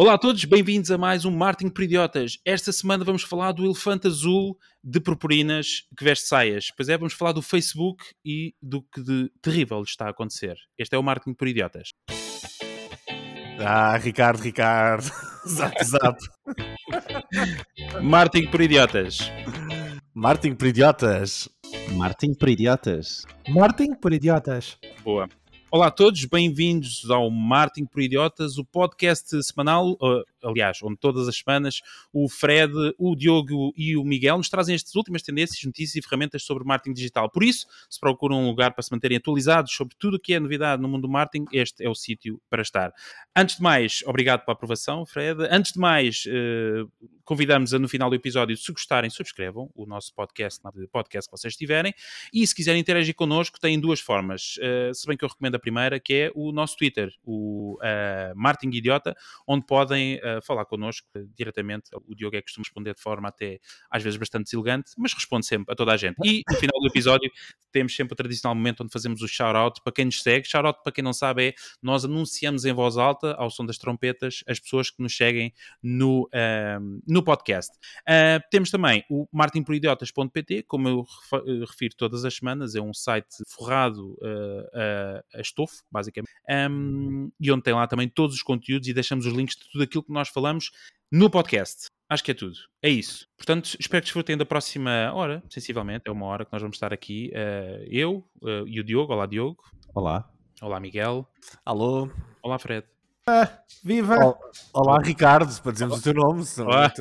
Olá a todos, bem-vindos a mais um Martin por Idiotas. Esta semana vamos falar do elefante azul de purpurinas que veste saias. Pois é, vamos falar do Facebook e do que de terrível está a acontecer. Este é o Martin por Idiotas. Ah, Ricardo, Ricardo. Zap, zap. Martin por Idiotas. Martin por idiotas. Martin por idiotas. Martin por idiotas. Boa. Olá a todos, bem-vindos ao Martin por Idiotas, o podcast semanal, uh, aliás, onde todas as semanas o Fred, o Diogo e o Miguel nos trazem estas últimas tendências, notícias e ferramentas sobre marketing digital. Por isso, se procuram um lugar para se manterem atualizados sobre tudo o que é novidade no mundo do marketing, este é o sítio para estar. Antes de mais, obrigado pela aprovação, Fred. Antes de mais, uh, convidamos a no final do episódio, se gostarem, subscrevam o nosso podcast, na podcast que vocês tiverem, e se quiserem interagir connosco, têm duas formas. Uh, se bem que eu recomendo a primeira, que é o nosso Twitter, o uh, Martin Idiota, onde podem uh, falar connosco diretamente. O Diogo é que costuma responder de forma até às vezes bastante deselegante, mas responde sempre a toda a gente. E no final do episódio temos sempre o tradicional momento onde fazemos o shout-out para quem nos segue. Shout-out, para quem não sabe, é nós anunciamos em voz alta, ao som das trompetas, as pessoas que nos seguem no, uh, no podcast. Uh, temos também o martinporidiotas.pt, como eu refiro todas as semanas, é um site forrado uh, a estofo, basicamente, um, e onde tem lá também todos os conteúdos e deixamos os links de tudo aquilo que nós falamos no podcast. Acho que é tudo. É isso. Portanto, espero que desfrutem da próxima hora, sensivelmente. É uma hora que nós vamos estar aqui. Uh, eu uh, e o Diogo. Olá, Diogo. Olá. Olá, Miguel. Alô. Olá, Fred. Ah, viva! Olá, Ricardo, para dizermos o teu nome. Olá.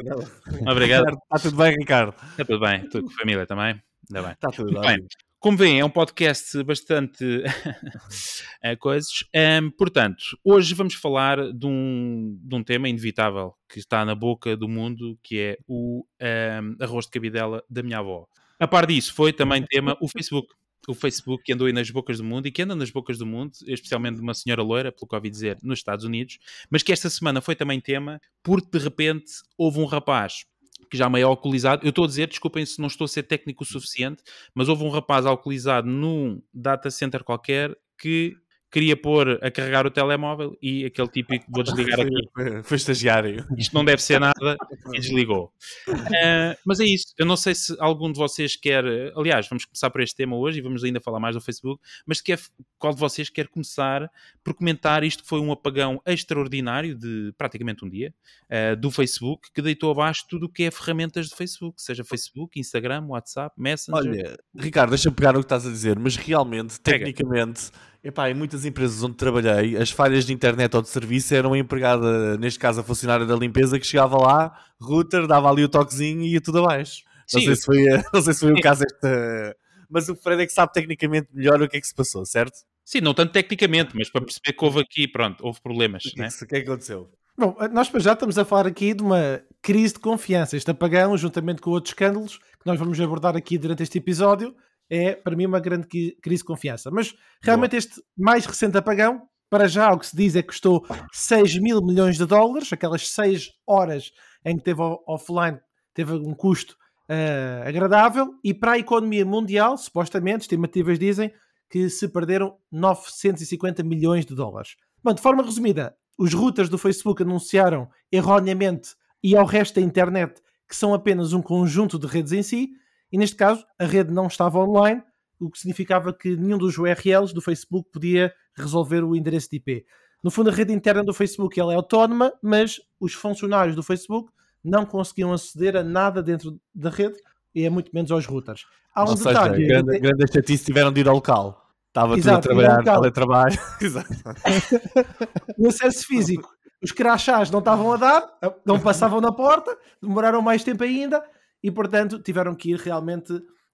Obrigado. Está tudo bem, Ricardo? Está tudo bem. Tudo com a família também? Ainda bem. Está tudo Muito bem. Como veem, é um podcast bastante coisas. Um, portanto, hoje vamos falar de um, de um tema inevitável que está na boca do mundo, que é o um, arroz de cabidela da minha avó. A par disso, foi também tema o Facebook. O Facebook que andou aí nas bocas do mundo e que anda nas bocas do mundo, especialmente de uma senhora loira, pelo que ouvi dizer, nos Estados Unidos, mas que esta semana foi também tema porque de repente houve um rapaz que já meio alcoolizado. Eu estou a dizer, desculpem se não estou a ser técnico o suficiente, mas houve um rapaz alcoolizado num data center qualquer que queria pôr a carregar o telemóvel e aquele típico vou desligar aqui. Foi, estagiário. Isto não deve ser nada e desligou. Uh, mas é isso. Eu não sei se algum de vocês quer. Aliás, vamos começar por este tema hoje e vamos ainda falar mais do Facebook. Mas quer, qual de vocês quer começar por comentar isto que foi um apagão extraordinário de praticamente um dia uh, do Facebook que deitou abaixo tudo o que é ferramentas do Facebook, seja Facebook, Instagram, WhatsApp, Messenger. Olha, Ricardo, deixa-me pegar o que estás a dizer, mas realmente, Pega. tecnicamente. Epá, em muitas empresas onde trabalhei, as falhas de internet ou de serviço eram a empregada, neste caso a funcionária da limpeza, que chegava lá, router, dava ali o toquezinho e ia tudo abaixo. Não sei, se foi, não sei se foi o caso esta... Mas o Fred é que sabe tecnicamente melhor o que é que se passou, certo? Sim, não tanto tecnicamente, mas para perceber que houve aqui, pronto, houve problemas. O que, né? que, o que é que aconteceu? Bom, nós para já estamos a falar aqui de uma crise de confiança. Este apagão, juntamente com outros escândalos que nós vamos abordar aqui durante este episódio, é para mim uma grande crise de confiança. Mas realmente este mais recente apagão, para já o que se diz é que custou 6 mil milhões de dólares, aquelas 6 horas em que teve offline, teve um custo ah, agradável, e para a economia mundial, supostamente, estimativas dizem que se perderam 950 milhões de dólares. Bom, de forma resumida, os routers do Facebook anunciaram erroneamente e ao resto da internet que são apenas um conjunto de redes em si, e neste caso a rede não estava online, o que significava que nenhum dos URLs do Facebook podia resolver o endereço de IP. No fundo, a rede interna do Facebook ela é autónoma, mas os funcionários do Facebook não conseguiam aceder a nada dentro da rede e é muito menos aos routers. Há um Ou seja, grande, grande chatice tiveram de ir ao local. Estava tudo a Exato, ir ao trabalhar, teletrabalho. Exato. o acesso físico. Os crachás não estavam a dar, não passavam na porta, demoraram mais tempo ainda e, portanto, tiveram que ir realmente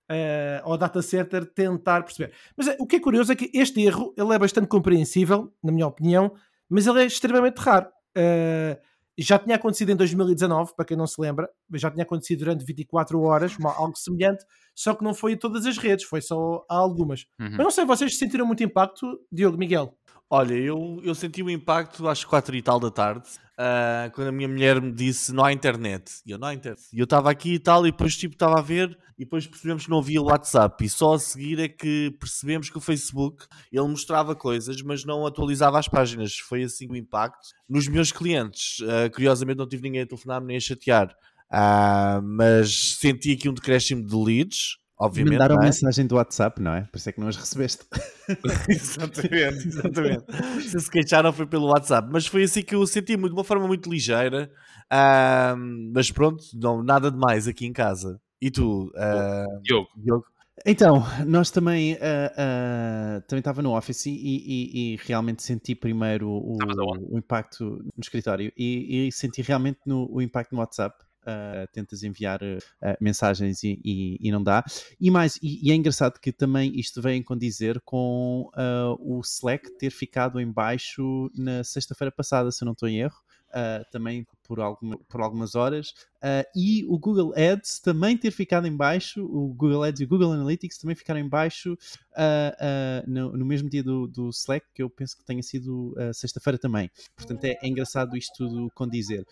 eh, ao data center tentar perceber. Mas eh, o que é curioso é que este erro ele é bastante compreensível, na minha opinião, mas ele é extremamente raro. Eh, já tinha acontecido em 2019, para quem não se lembra, já tinha acontecido durante 24 horas, uma- algo semelhante, só que não foi em todas as redes, foi só a algumas. Uhum. Mas não sei, vocês sentiram muito impacto, Diogo Miguel? Olha, eu, eu senti o impacto às quatro e tal da tarde, uh, quando a minha mulher me disse não há internet. E eu, não há internet. E eu estava aqui e tal, e depois tipo estava a ver, e depois percebemos que não havia WhatsApp. E só a seguir é que percebemos que o Facebook, ele mostrava coisas, mas não atualizava as páginas. Foi assim o impacto. Nos meus clientes, uh, curiosamente não tive ninguém a telefonar-me nem a chatear. Uh, mas senti aqui um decréscimo de leads, obviamente. Mandaram é? mensagem do WhatsApp, não é? Por isso é que não as recebeste. exatamente, exatamente. Se se queixaram foi pelo WhatsApp, mas foi assim que eu senti muito, de uma forma muito ligeira. Uh, mas pronto, não, nada de mais aqui em casa. E tu, uh, Diogo? Diogo? Então, nós também uh, uh, também estava no Office e, e, e, realmente senti primeiro o, o impacto no escritório e, e senti realmente no, o impacto no WhatsApp. Uh, tentas enviar uh, mensagens e, e, e, não dá. E mais, e, e, é engraçado que também isto vem condizer com o Slack ter ficado em baixo na sexta-feira passada, se eu não estou em erro. Também por, alguma, por algumas horas e o Google Ads também ter ficado em baixo, o Google Ads e o Google Analytics também ficaram em baixo no, no, mesmo dia do, do, Slack, que eu penso que tenha sido sexta-feira também. Portanto, é, é, engraçado isto tudo condizer.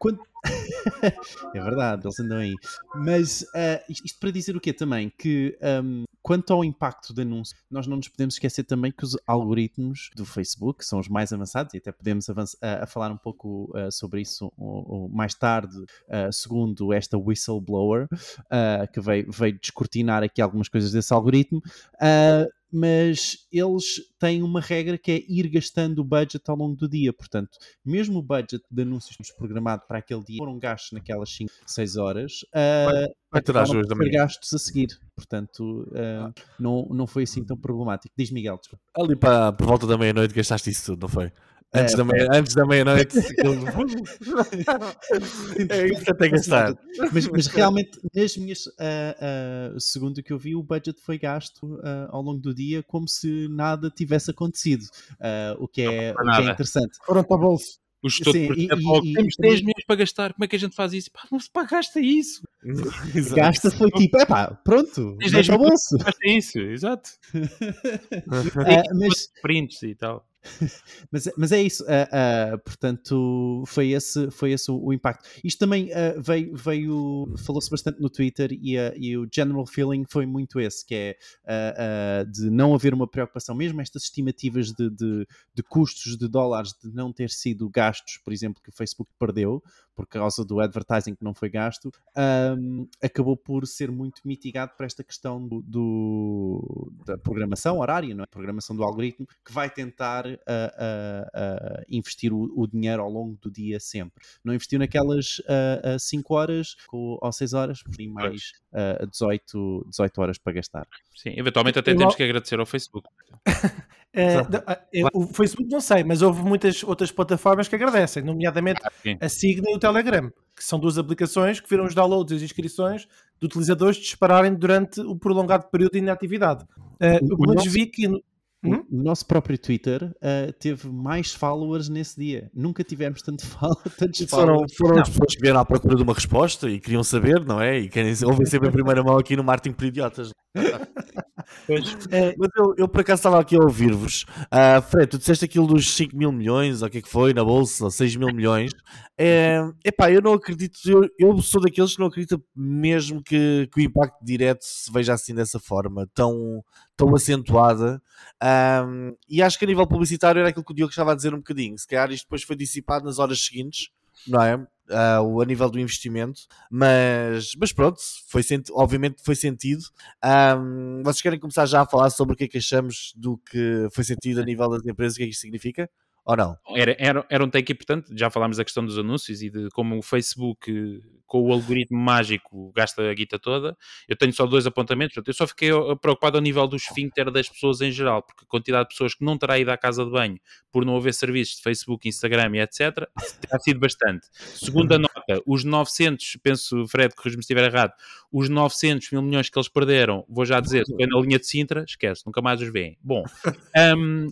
Quando... é verdade, eles andam aí. Mas uh, isto para dizer o quê também? Que um, quanto ao impacto de anúncio, nós não nos podemos esquecer também que os algoritmos do Facebook são os mais avançados e até podemos avançar, uh, a falar um pouco uh, sobre isso mais tarde, segundo esta whistleblower, que veio, veio descortinar aqui algumas coisas desse algoritmo mas eles têm uma regra que é ir gastando o budget ao longo do dia. Portanto, mesmo o budget de anúncios programado para aquele dia foram gastos naquelas 5, 6 horas, uh, vai ter as duas da manhã. gastos a seguir. Portanto, uh, não, não foi assim tão problemático. Diz Miguel, desculpa. Ali para, por volta da meia-noite gastaste isso tudo, não foi? Antes, é, da meia, antes da meia-noite. é isso que até gastar. Mas, mas realmente, nas minhas. Uh, uh, segundo o que eu vi, o budget foi gasto uh, ao longo do dia como se nada tivesse acontecido. o, que é, o que é interessante. Foram para o bolso. O gestor Sim, e, e, temos 10 milhões para gastar, como é que a gente faz isso? Pá, não se pá, gasta isso. gasta foi tipo, é pá, pronto, 10 milhões Gasta isso, exato. uh, mas prints e tal. mas, mas é isso, uh, uh, portanto, foi esse, foi esse o, o impacto. Isto também uh, veio, veio falou-se bastante no Twitter e, e, o general feeling foi muito esse, que é de não haver uma preocupação, mesmo estas estimativas de, de, de, custos de dólares de não ter sido gastos, por exemplo, que o Facebook perdeu por causa do advertising que não foi gasto, um, acabou por ser muito mitigado por esta questão do, do da programação horária, não é? programação do algoritmo, que vai tentar a, investir o, o, dinheiro ao longo do dia sempre. Não investiu naquelas 5 horas ou 6 horas, por mais uh, 18, 18 horas para gastar. Sim, eventualmente até temos que agradecer ao Facebook. É, o Facebook não sei, mas houve muitas outras plataformas que agradecem, nomeadamente ah, a Signa e o Telegram, que são duas aplicações que viram os downloads e as inscrições de utilizadores dispararem durante o prolongado período de inatividade. Uh, o, o vi que Hum? O nosso próprio Twitter uh, teve mais followers nesse dia. Nunca tivemos tanto follow, tantos foram, foram as pessoas que vieram à procura de uma resposta e queriam saber, não é? E querem ouvir sempre em primeira mão aqui no Martin por Idiotas. é, mas eu, eu, por acaso estava aqui a ouvir-vos. Uh, Fred, tu disseste aquilo dos 5 mil milhões, ou o que é que foi, na bolsa, 6 mil milhões. É, epá, eu não acredito, eu, eu sou daqueles que não acreditam mesmo que, que o impacto direto se veja assim dessa forma, tão, tão acentuada. Um, e acho que a nível publicitário era aquilo que o Diogo estava a dizer um bocadinho. Se calhar isto depois foi dissipado nas horas seguintes, não é? Uh, a nível do investimento, mas, mas pronto, foi obviamente foi sentido. Um, vocês querem começar já a falar sobre o que é que achamos do que foi sentido a nível das empresas, o que é que isto significa? Ou não? Era, era, era um take importante, já falámos da questão dos anúncios e de como o Facebook com o algoritmo mágico gasta a guita toda. Eu tenho só dois apontamentos, eu só fiquei preocupado ao nível do esfíncter das pessoas em geral, porque a quantidade de pessoas que não terá ido à casa de banho por não haver serviços de Facebook, Instagram e etc. terá sido bastante. Segunda nota, os 900, penso, Fred, corrijo-me se estiver errado, os 900 mil milhões que eles perderam, vou já dizer, foi na linha de Sintra, esquece, nunca mais os veem. Bom, um,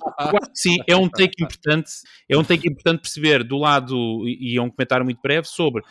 sim, é um take importante, é um take importante perceber do lado, e é um comentário muito breve, sobre,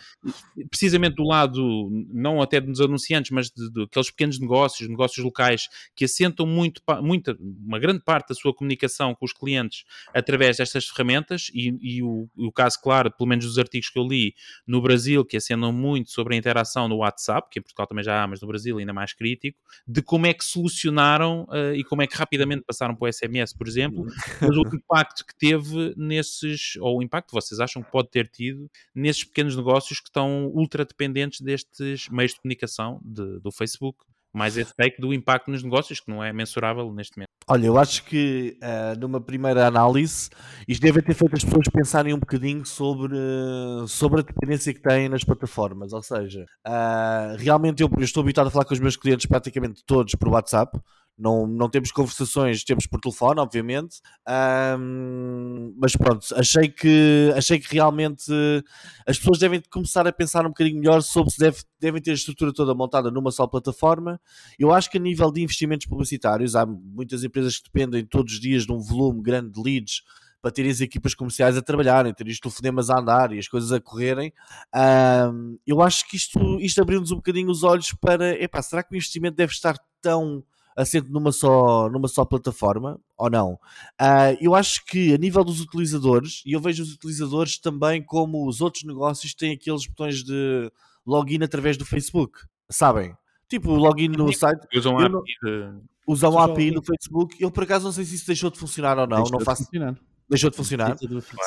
precisa precisamente do lado, não até dos anunciantes, mas de, aqueles pequenos negócios, negócios locais, que assentam muito, muita, uma grande parte da sua comunicação com os clientes através destas ferramentas, e, e o, o, caso claro, pelo menos dos artigos que eu li, no Brasil, que assentam muito sobre a interação no WhatsApp, que em Portugal também já há, mas no Brasil ainda mais crítico, de como é que solucionaram uh, e como é que rapidamente passaram para o SMS, por exemplo, mas o impacto que teve nesses, ou o impacto que vocês acham que pode ter tido nesses pequenos negócios que estão ultra dependentes destes meios de comunicação de, do Facebook. Mais esse take do impacto nos negócios, que não é mensurável neste momento. Olha, eu acho que uh, numa primeira análise isto deve ter feito as pessoas pensarem um bocadinho sobre, sobre a dependência que têm nas plataformas. Ou seja, uh, realmente eu, eu, estou habituado a falar com os meus clientes praticamente todos por WhatsApp. Não, não temos conversações, temos por telefone, obviamente. Um, mas pronto, achei que, achei que realmente as pessoas devem começar a pensar um bocadinho melhor sobre se deve, devem ter a estrutura toda montada numa só plataforma. Eu acho que a nível de investimentos publicitários, há muitas empresas que dependem todos os dias de um volume grande de leads para terem as equipas comerciais a trabalharem, terem os telefonemas a andar e as coisas a correrem. Um, eu acho que isto, isto abriu-nos um bocadinho os olhos para, epá, será que o investimento deve estar tão assente numa só, numa só plataforma ou não? Uh, eu acho que a nível dos utilizadores, e eu vejo os utilizadores também como os outros negócios têm aqueles botões de login através do Facebook, sabem? Tipo, login no site. Usam a API, de... usam a API no Facebook. Eu por acaso não sei se isso deixou de funcionar ou não. Deixou não faço... de funcionar. Deixou de funcionar?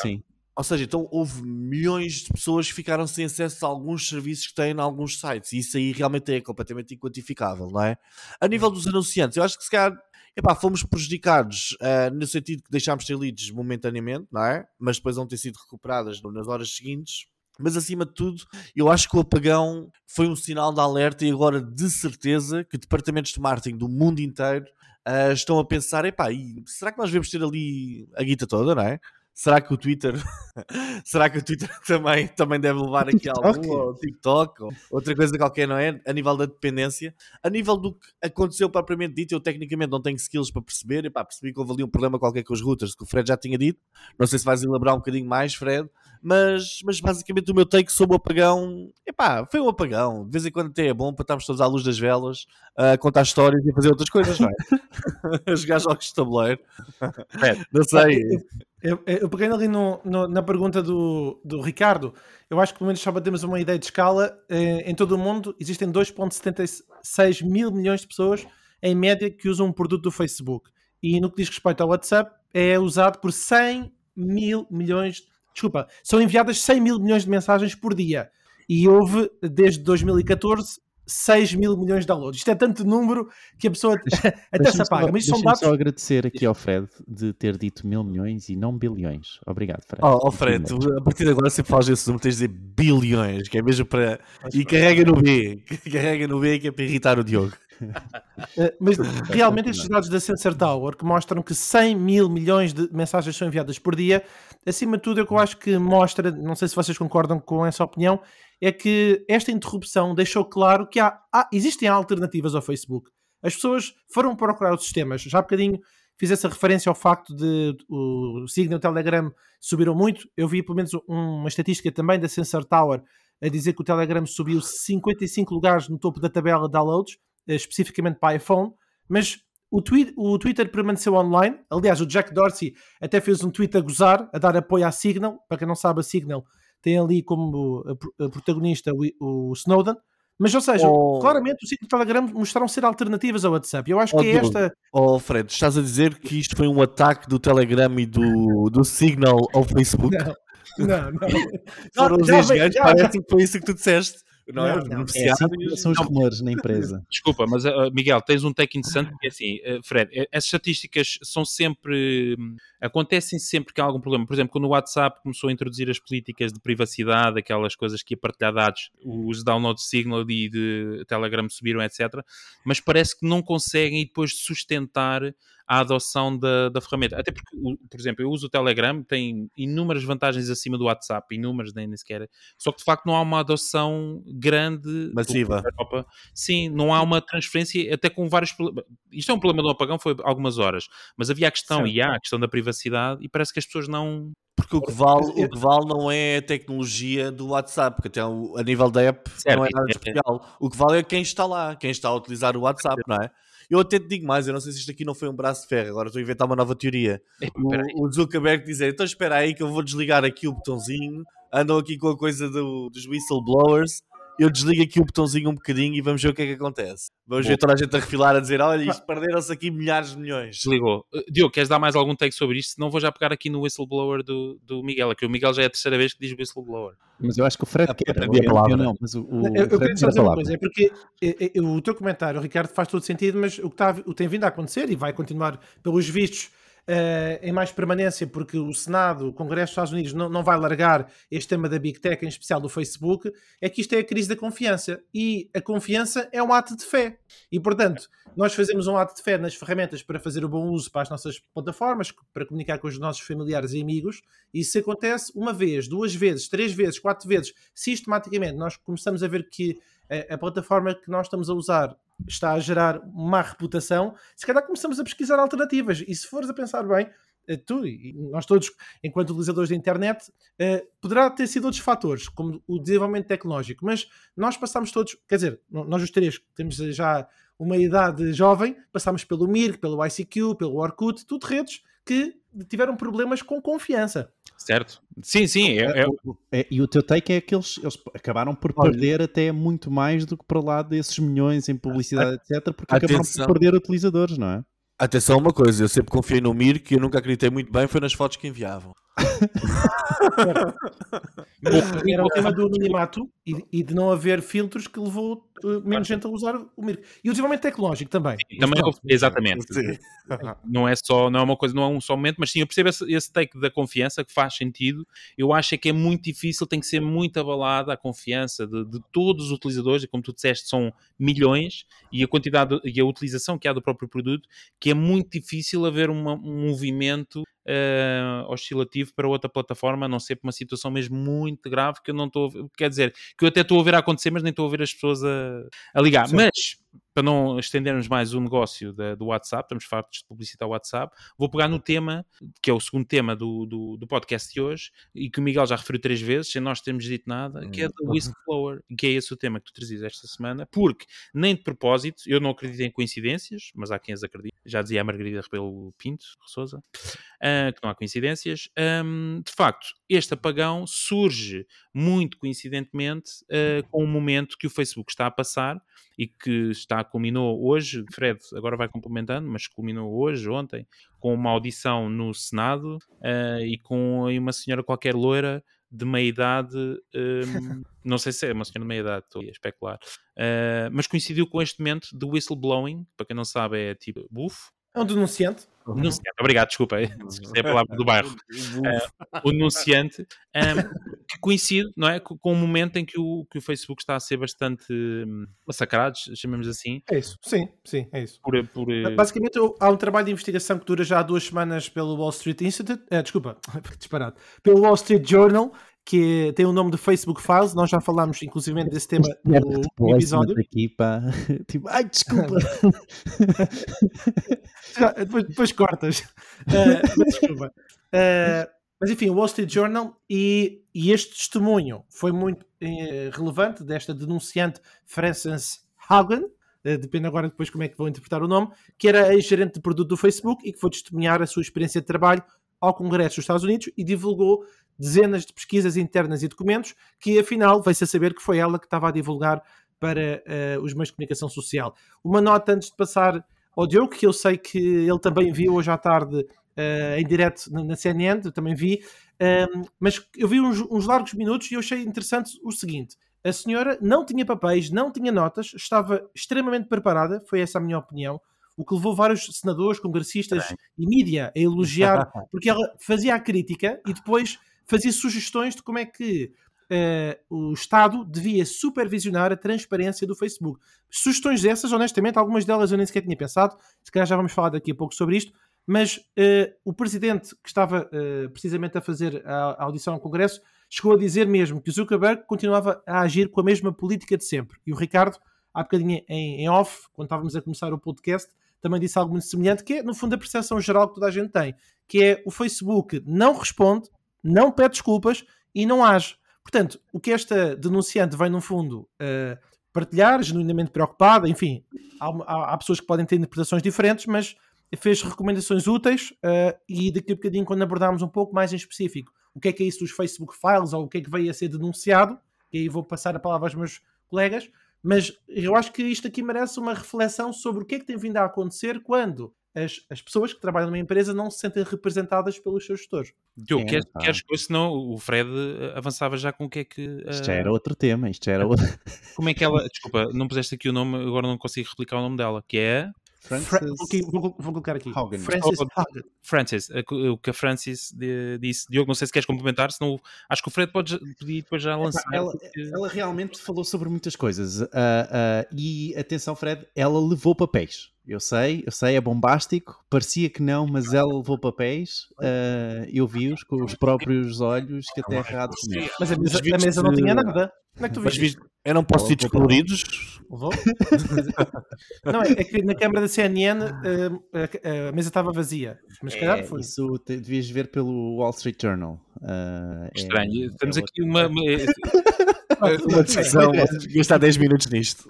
Sim. Ou seja, então houve milhões de pessoas que ficaram sem acesso a alguns serviços que têm em alguns sites. E isso aí realmente é completamente inquantificável, não é? A nível dos anunciantes, eu acho que se calhar epá, fomos prejudicados uh, no sentido que deixámos de ter leads momentaneamente, não é? Mas depois vão ter sido recuperadas nas horas seguintes. Mas acima de tudo, eu acho que o apagão foi um sinal de alerta e agora de certeza que departamentos de marketing do mundo inteiro uh, estão a pensar, epá, e será que nós devemos ter ali a guita toda, não é? Será que o Twitter será que o Twitter também, também deve levar aqui algum ou TikTok ou outra coisa qualquer, não é? A nível da dependência, a nível do que aconteceu propriamente dito, eu tecnicamente não tenho skills para perceber, e pá, percebi que houve ali um problema qualquer com os routers que o Fred já tinha dito. Não sei se vais elaborar um bocadinho mais, Fred, mas, mas basicamente o meu take sobre o apagão, epá, foi um apagão. De vez em quando até é bom para estarmos todos à luz das velas a contar histórias e a fazer outras coisas, não é? a jogar jogos de tabuleiro. não sei. Eu, eu peguei ali no, no, na pergunta do, do Ricardo. Eu acho que pelo menos só para termos uma ideia de escala, eh, em todo o mundo existem 2,76 mil milhões de pessoas em média que usam um produto do Facebook. E no que diz respeito ao WhatsApp, é usado por 100 mil milhões. Desculpa, são enviadas 100 mil milhões de mensagens por dia. E houve, desde 2014, 6 mil milhões de downloads. Isto é tanto número que a pessoa até se apaga. Mas são dados. só agradecer aqui ao Fred de ter dito mil milhões e não bilhões. Obrigado, Fred. Oh, oh Fred, a partir de agora, se falas desse número, tens de dizer bilhões, que é mesmo para. E carrega no B. Carrega no B, que é para irritar o Diogo. Eh, mas realmente estes dados da Sensor Tower que mostram que 100 mil milhões de mensagens são enviadas por dia, acima de tudo, é o que eu acho que mostra, não sei se vocês concordam com essa opinião, é que esta interrupção deixou claro que há, há, existem alternativas ao Facebook. As pessoas foram procurar os sistemas. Já há bocadinho fiz essa referência ao facto de o Signal e o Telegram subiram muito. Eu vi pelo menos uma estatística também da Sensor Tower a dizer que o Telegram subiu 55 lugares no topo da tabela de downloads, eh, especificamente para iPhone, mas o, o Twitter permaneceu online. Aliás, o Jack Dorsey até fez um tweet a gozar, a dar apoio à Signal. Para quem não sabe, a Signal tem ali como protagonista o, o Snowden. Mas, ou seja, oh. claramente o sítio do Telegram mostraram ser alternativas ao WhatsApp. Eu acho oh, que é esta. Oh, Fred, estás a dizer que isto foi um ataque do Telegram e do, do Signal ao Facebook? Não, não. não. Foram os engenheiros, parece que foi isso que tu disseste não, é? Não, é, assim, são os rumores na empresa. Desculpa, mas uh, Miguel, tens um take interessante porque assim, uh, Fred, essas estatísticas são sempre. Acontecem sempre que há algum problema. Por exemplo, quando o WhatsApp começou a introduzir as políticas de privacidade, aquelas coisas que ia partilhar dados, os downloads de Signal e de Telegram subiram, etc. Mas parece que não conseguem depois sustentar à adoção da, da ferramenta. Até porque, por exemplo, eu uso o Telegram, tem inúmeras vantagens acima do WhatsApp, inúmeras nem sequer. Só que de facto não há uma adoção grande. Massiva. Sim, não há uma transferência, até com vários. Isto é um problema do apagão, foi algumas horas, mas havia a questão, certo. e há a questão da privacidade, e parece que as pessoas não porque o que vale, o que vale não é a tecnologia do WhatsApp, porque até a nível da app certo, não é nada especial. O que vale é quem está lá, quem está a utilizar o WhatsApp, não é? Eu até te digo mais, eu não sei se isto aqui não foi um braço de ferro, agora estou a inventar uma nova teoria. O, o Zuckerberg dizer, então espera aí que eu vou desligar aqui o botãozinho, andam aqui com a coisa do, dos whistleblowers, eu desligo aqui o botãozinho um bocadinho e vamos ver o que é que acontece. Vamos ver toda a gente a refilar a dizer: olha, isto perderam-se aqui milhares de milhões. Desligou. Uh, Diogo, queres dar mais algum take sobre isto? Senão vou já pegar aqui no whistleblower do, do Miguel, que o Miguel já é a terceira vez que diz whistleblower. Mas eu acho que o Fred quer a, a palavra. Não, mas o, o eu, eu queria dizer uma coisa, é porque é, é, o teu comentário, Ricardo, faz todo sentido, mas o que, está, o que tem vindo a acontecer e vai continuar pelos vistos uh, em mais permanência, porque o Senado, o Congresso dos Estados Unidos não, não vai largar este tema da Big Tech, em especial do Facebook, é que isto é a crise da confiança. E a confiança é um ato de fé. E, portanto, nós fazemos um ato de fé nas ferramentas para fazer o bom uso para as nossas plataformas, para comunicar com os nossos familiares e amigos, e se acontece uma vez, duas vezes, três vezes, quatro vezes, sistematicamente, nós começamos a ver que a, a plataforma que nós estamos a usar está a gerar má reputação, se calhar começamos a pesquisar alternativas. E se fores a pensar bem, eh, tu e nós todos, enquanto utilizadores da internet, eh, poderá ter sido outros fatores, como o desenvolvimento tecnológico, mas nós passamos todos, quer dizer, nós os três temos já uma idade jovem, passamos pelo Mirk, pelo ICQ, pelo Orkut, tudo redes que tiveram problemas com confiança. Certo. Sim, sim. É, é... É, e o teu take é que eles, eles acabaram por Olha. perder até muito mais do que para lá desses milhões em publicidade, etc., porque Atenção. acabaram por perder utilizadores, não é? Atenção uma coisa, eu sempre confiei no Mir, que eu nunca acreditei muito bem, foi nas fotos que enviavam. Era o tema do anonimato e, e, de não haver filtros que levou uh, menos gente a usar o Mir. E o desenvolvimento tecnológico também. Sim, também exatamente. Sim. Não é só, não é uma coisa, não é um só momento, mas sim, eu percebo esse, esse take da confiança que faz sentido. Eu acho é que é muito difícil, tem que ser muito abalada a confiança de, de todos os utilizadores, e como tu disseste, são milhões, e a quantidade e a utilização que há do próprio produto, que é muito difícil haver uma, um movimento uh, oscilativo para outra plataforma, a não ser por uma situação mesmo muito grave que eu não estou quer dizer, que eu até estou a ver a acontecer, mas nem estou a ver as pessoas a, a ligar. Sim. Mas para não estendermos mais o negócio da, do WhatsApp, estamos fartos de publicitar o WhatsApp, vou pegar no tema, que é o segundo tema do, do, do, podcast de hoje, e que o Miguel já referiu três vezes, sem nós termos dito nada, que é do whistleblower, que é esse o tema que tu trazias esta semana, porque, nem de propósito, eu não acredito em coincidências, mas há quem as acredite, já dizia a Margarida Rebelo Pinto, Sousa, uh, que não há coincidências. Um, de facto, este apagão surge muito coincidentemente uh, com o momento que o Facebook está a passar e que está culminou hoje, Fred agora vai complementando, mas culminou hoje, ontem, com uma audição no Senado uh, e com uma senhora qualquer loira de meia idade, um, não sei se é uma senhora de meia idade, estou a especular, uh, mas coincidiu com este momento do whistleblowing, para quem não sabe é tipo bufo. É um denunciante. Denunciante, obrigado, desculpa, é a palavra do bairro. Uh, o denunciante, um, que coincide, não é? Com o momento em que o, que o Facebook está a ser bastante um, massacrado, chamemos assim. É isso, sim, sim, é isso. Por, por, eh, Basicamente, há um trabalho de investigação que dura já há duas semanas pelo Wall Street Institute, uh, desculpa, disparado, pelo Wall Street Journal, que tem o nome de Facebook Files. Nós já falámos, inclusive, desse tema no, no episódio. Aqui, pá. tipo, ai, desculpa. depois, depois, cortas. Uh, desculpa. Uh, mas enfim, o Wall Street Journal e, e este testemunho foi muito uh, relevante desta denunciante Frances Hagen, depende agora depois como é que vou interpretar o nome, que era ex-gerente de produto do Facebook e que foi testemunhar a sua experiência de trabalho ao Congresso dos Estados Unidos e divulgou dezenas de pesquisas internas e documentos que, afinal, veio-se a saber que foi ela que estava a divulgar para uh, os meios de comunicação social. Uma nota antes de passar ao Diogo, que eu sei que ele também viu hoje à tarde uh, em direto na, na CNN, eu também vi, um, ehm, mas eu vi uns, uns largos minutos e eu achei interessante o seguinte. A senhora não tinha papéis, não tinha notas, estava extremamente preparada, foi essa a minha opinião, o que levou vários senadores, congressistas Bem. e mídia a elogiar, porque ela fazia a crítica e depois fazia sugestões de como é que o Estado devia supervisionar a transparência do Facebook. Sugestões dessas, honestamente, algumas delas eu nem sequer tinha pensado, se calhar já vamos falar daqui a pouco sobre isto, mas uh, o presidente que estava uh, precisamente a fazer a, a, audição ao Congresso chegou a dizer mesmo que Zuckerberg continuava a agir com a mesma política de sempre. E o Ricardo, há bocadinho em, em off, quando estávamos a começar o podcast, também disse algo muito semelhante, que é, no fundo, a percepção geral que toda a gente tem, que é o Facebook não responde, não pede desculpas e não age. Portanto, o que esta denunciante vem, no fundo, uh, partilhar, genuinamente preocupada, enfim, há, há, há pessoas que podem ter interpretações diferentes, mas fez recomendações úteis uh, e daqui a bocadinho, quando abordarmos um pouco mais em específico o que é que é isso dos Facebook Files ou o que é que veio a ser denunciado, e aí vou passar a palavra aos meus colegas, mas eu acho que isto aqui merece uma reflexão sobre o que é que tem vindo a acontecer quando as, as pessoas que trabalham numa empresa não se sentem representadas pelos seus gestores. Diogo, queres, queres que senão o Fred eh, avançava já com o que é que. Uh... Isto já era outro tema, isto já era outro. Como é que ela. Desculpa, não puseste aqui o nome, agora não consigo replicar o nome dela, que é. Francis... Vou, vou, vou, colocar aqui. Hogan. Francis, oh, Francis, o que a Francis disse. Diogo, não sei se queres complementar, senão acho que o Fred pode pedir depois já lançar. Ela, ela, realmente falou sobre muitas coisas. Uh, uh, e atenção, Fred, ela levou papéis. Eu sei, eu sei, é bombástico. Parecia que não, mas ela levou papéis. Uh, eu vi-os com os próprios olhos que até errado Mas a mesa, a mesa não tinha nada. Como é que tu viste? Eu não posso ir descoloridos. Vou? não, é que na câmara da CNN uh, a, a, mesa estava vazia. Mas calhar é, foi. Isso te, devias ver pelo Wall Street Journal. Uh, Estranho. É, Temos é aqui uma. uma... uma discussão. Gastar 10 minutos nisto.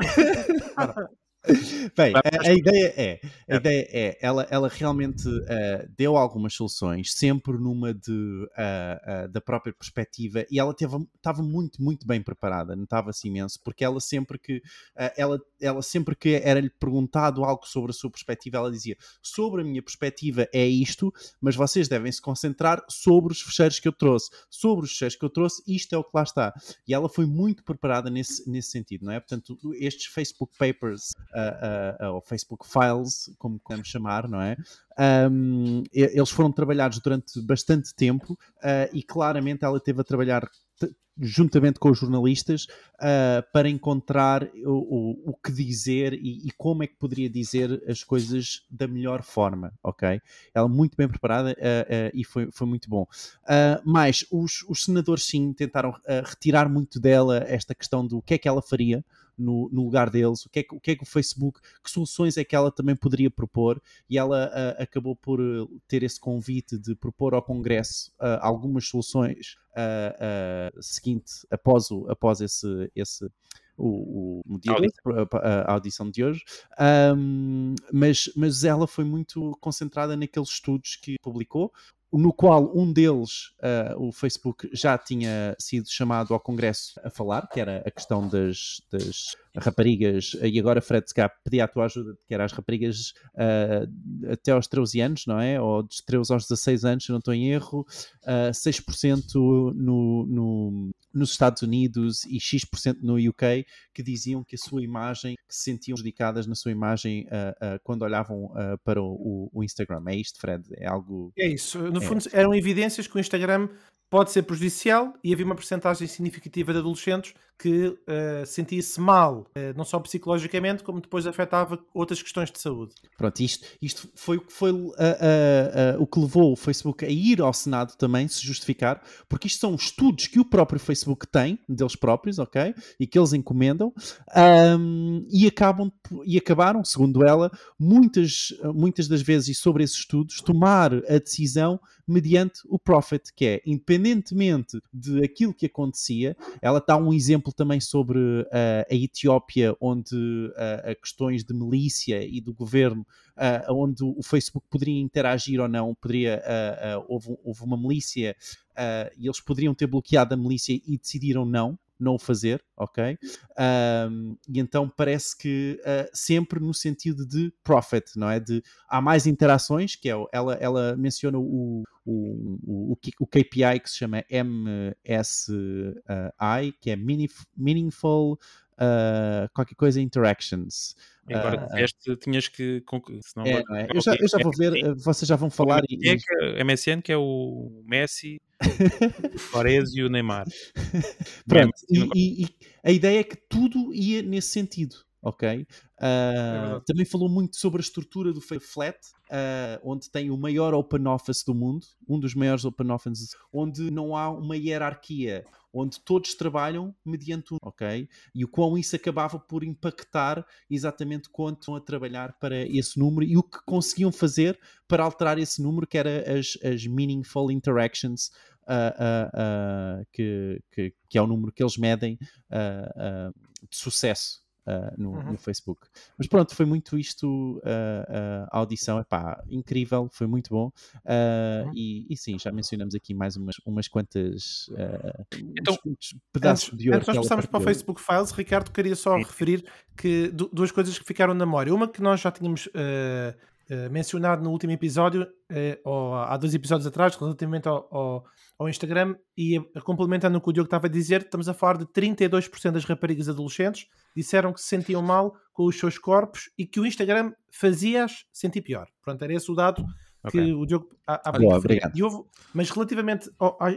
Bem, a, a, ideia é, a é. ideia é, ela, ela realmente uh, deu algumas soluções, sempre numa de, uh, uh, da própria perspectiva, e ela estava muito, muito bem preparada, notava-se imenso, porque ela sempre que, ela, ela sempre que era-lhe perguntado algo sobre a sua perspectiva, ela dizia, sobre a minha perspectiva é isto, mas vocês devem se concentrar sobre os fecheiros que eu trouxe, sobre os fecheiros que eu trouxe, isto é o que lá está. E ela foi muito preparada nesse, nesse sentido, não é? Portanto, estes Facebook Papers uh, uh, Facebook Files, como podemos chamar, não é? Um, eles foram trabalhados durante bastante tempo uh, e claramente ela teve a trabalhar juntamente com os jornalistas uh, para encontrar o, o, o que dizer e, e, como é que poderia dizer as coisas da melhor forma, ok? Ela muito bem preparada uh, uh, e foi, foi muito bom. mas os, os senadores sim tentaram retirar muito dela esta questão do que é que ela faria no, no, lugar deles, o que, é que, o que é que o Facebook, que soluções é que ela também poderia propor, e ela uh, acabou por uh, ter esse convite de propor ao Congresso uh, algumas soluções seguinte, após, o, após esse, esse o, o dia a, a, audição de hoje, um, mas, mas ela foi muito concentrada naqueles estudos que publicou no qual um deles, uh, o Facebook, já tinha sido chamado ao Congresso a falar, que era a questão das, das raparigas, e agora Fred se pedia a tua ajuda, que era as raparigas uh, até aos 13 anos, não é? Ou dos 13 aos 16 anos, se não estou em erro, uh, 6% no, no, nos Estados Unidos e X% no UK, que diziam que a sua imagem, que se sentiam prejudicadas na sua imagem uh, quando olhavam para o, o, Instagram. É isto, Fred? É algo. É isso. No é. fundo, eram evidências que o Instagram pode ser prejudicial e havia uma porcentagem significativa de adolescentes que uh, sentia-se mal, uh, não só psicologicamente, como depois afetava outras questões de saúde. Pronto, isto, isto foi o que uh, o que levou o Facebook a ir ao Senado também se justificar, porque isto são estudos que o próprio Facebook tem, deles próprios, ok? E que eles encomendam, um, e, acabam, e acabaram, segundo ela, muitas, muitas das vezes, e sobre esses estudos, tomar a decisão mediante o profit, que é, independentemente de aquilo que acontecia, ela dá um exemplo também sobre uh, a Etiópia, onde uh, questões de milícia e do governo, uh, onde o Facebook poderia interagir ou não, poderia, houve, houve, uma milícia e eles poderiam ter bloqueado a milícia e decidiram não, não o fazer, ok? Um, e então parece que uh, sempre no sentido de profit, não é? De há mais interações, que é ela, ela menciona o, o, o, o KPI que se chama MSI, que é Meaningful uh, qualquer coisa interactions. Agora uh, tinhas que. Senão é, é? Eu, já, eu já vou ver, eh, vocês já vão falar. E, é que é MSN, que é o Messi, o Suarez e o Neymar. Pronto, e, e, a ideia é que tudo ia nesse sentido ok? Uh, também falou muito sobre a estrutura do Flat, uh, onde tem o maior open office do mundo, um dos maiores open offices, onde não há uma hierarquia, onde todos trabalham mediante um, ok? E o quão isso acabava por impactar exatamente quanto estão a trabalhar para esse número e o que conseguiam fazer para alterar esse número, que era as, as meaningful interactions Uh, uh, uh, que, que, que, é o número que eles medem de sucesso uh, no, uhum. no, Facebook. Mas pronto, foi muito isto uh, a audição. Epá, incrível, foi muito bom. Uhum. E, e, sim, já mencionamos aqui mais umas, umas quantas então, pedaços antes, de ouro. Antes nós passarmos para o Facebook Files, Ricardo, queria só sim. referir que duas coisas que ficaram na memória. Uma que nós já tínhamos. Uh, mencionado no último episódio, uh, ou há dois episódios atrás, relativamente ao, ao, ao Instagram, e complementando o que o Diogo estava a dizer, estamos a falar de 32% das raparigas adolescentes disseram que se sentiam mal com os seus corpos e que o Instagram fazia-as sentir pior. Pronto, era esse o dado que okay. o Diogo há, Boa, obrigado. E houve, mas relativamente,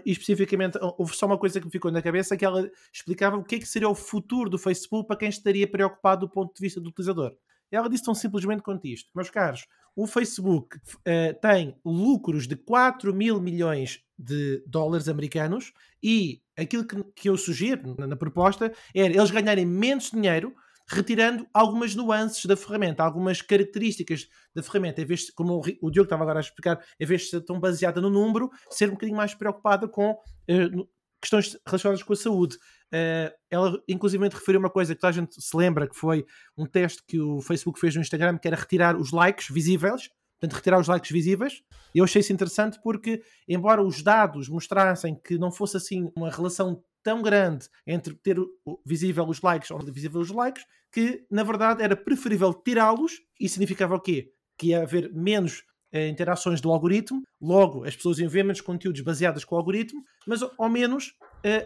especificamente, houve só uma coisa que me ficou na cabeça que ela explicava o que é que seria o futuro do Facebook para quem estaria preocupado do ponto de vista do utilizador. Ela disse tão simplesmente quanto isto. Meus caros, o Facebook uh, tem lucros de 4 mil milhões de dólares americanos e aquilo que, que eu sugiro na, na proposta é eles ganharem menos dinheiro retirando algumas nuances da ferramenta, algumas características da ferramenta, em vez de, como o, Diogo estava agora a explicar, em vez de ser tão baseada no número, ser um bocadinho mais preocupada com uh, questões relacionadas com a saúde. Uh, ela, inclusive, referiu uma coisa que toda a gente se lembra, que foi um teste que o Facebook fez no Instagram, que era retirar os likes visíveis, portanto, retirar os likes visíveis. E eu achei isso interessante porque, embora os dados mostrassem que não fosse assim uma relação tão grande entre ter visível os likes ou visível os likes, que na verdade era preferível tirá-los e significava o quê? Que ia haver menos eh, interações do algoritmo, logo as pessoas iam ver menos conteúdos baseados com o algoritmo, mas ao menos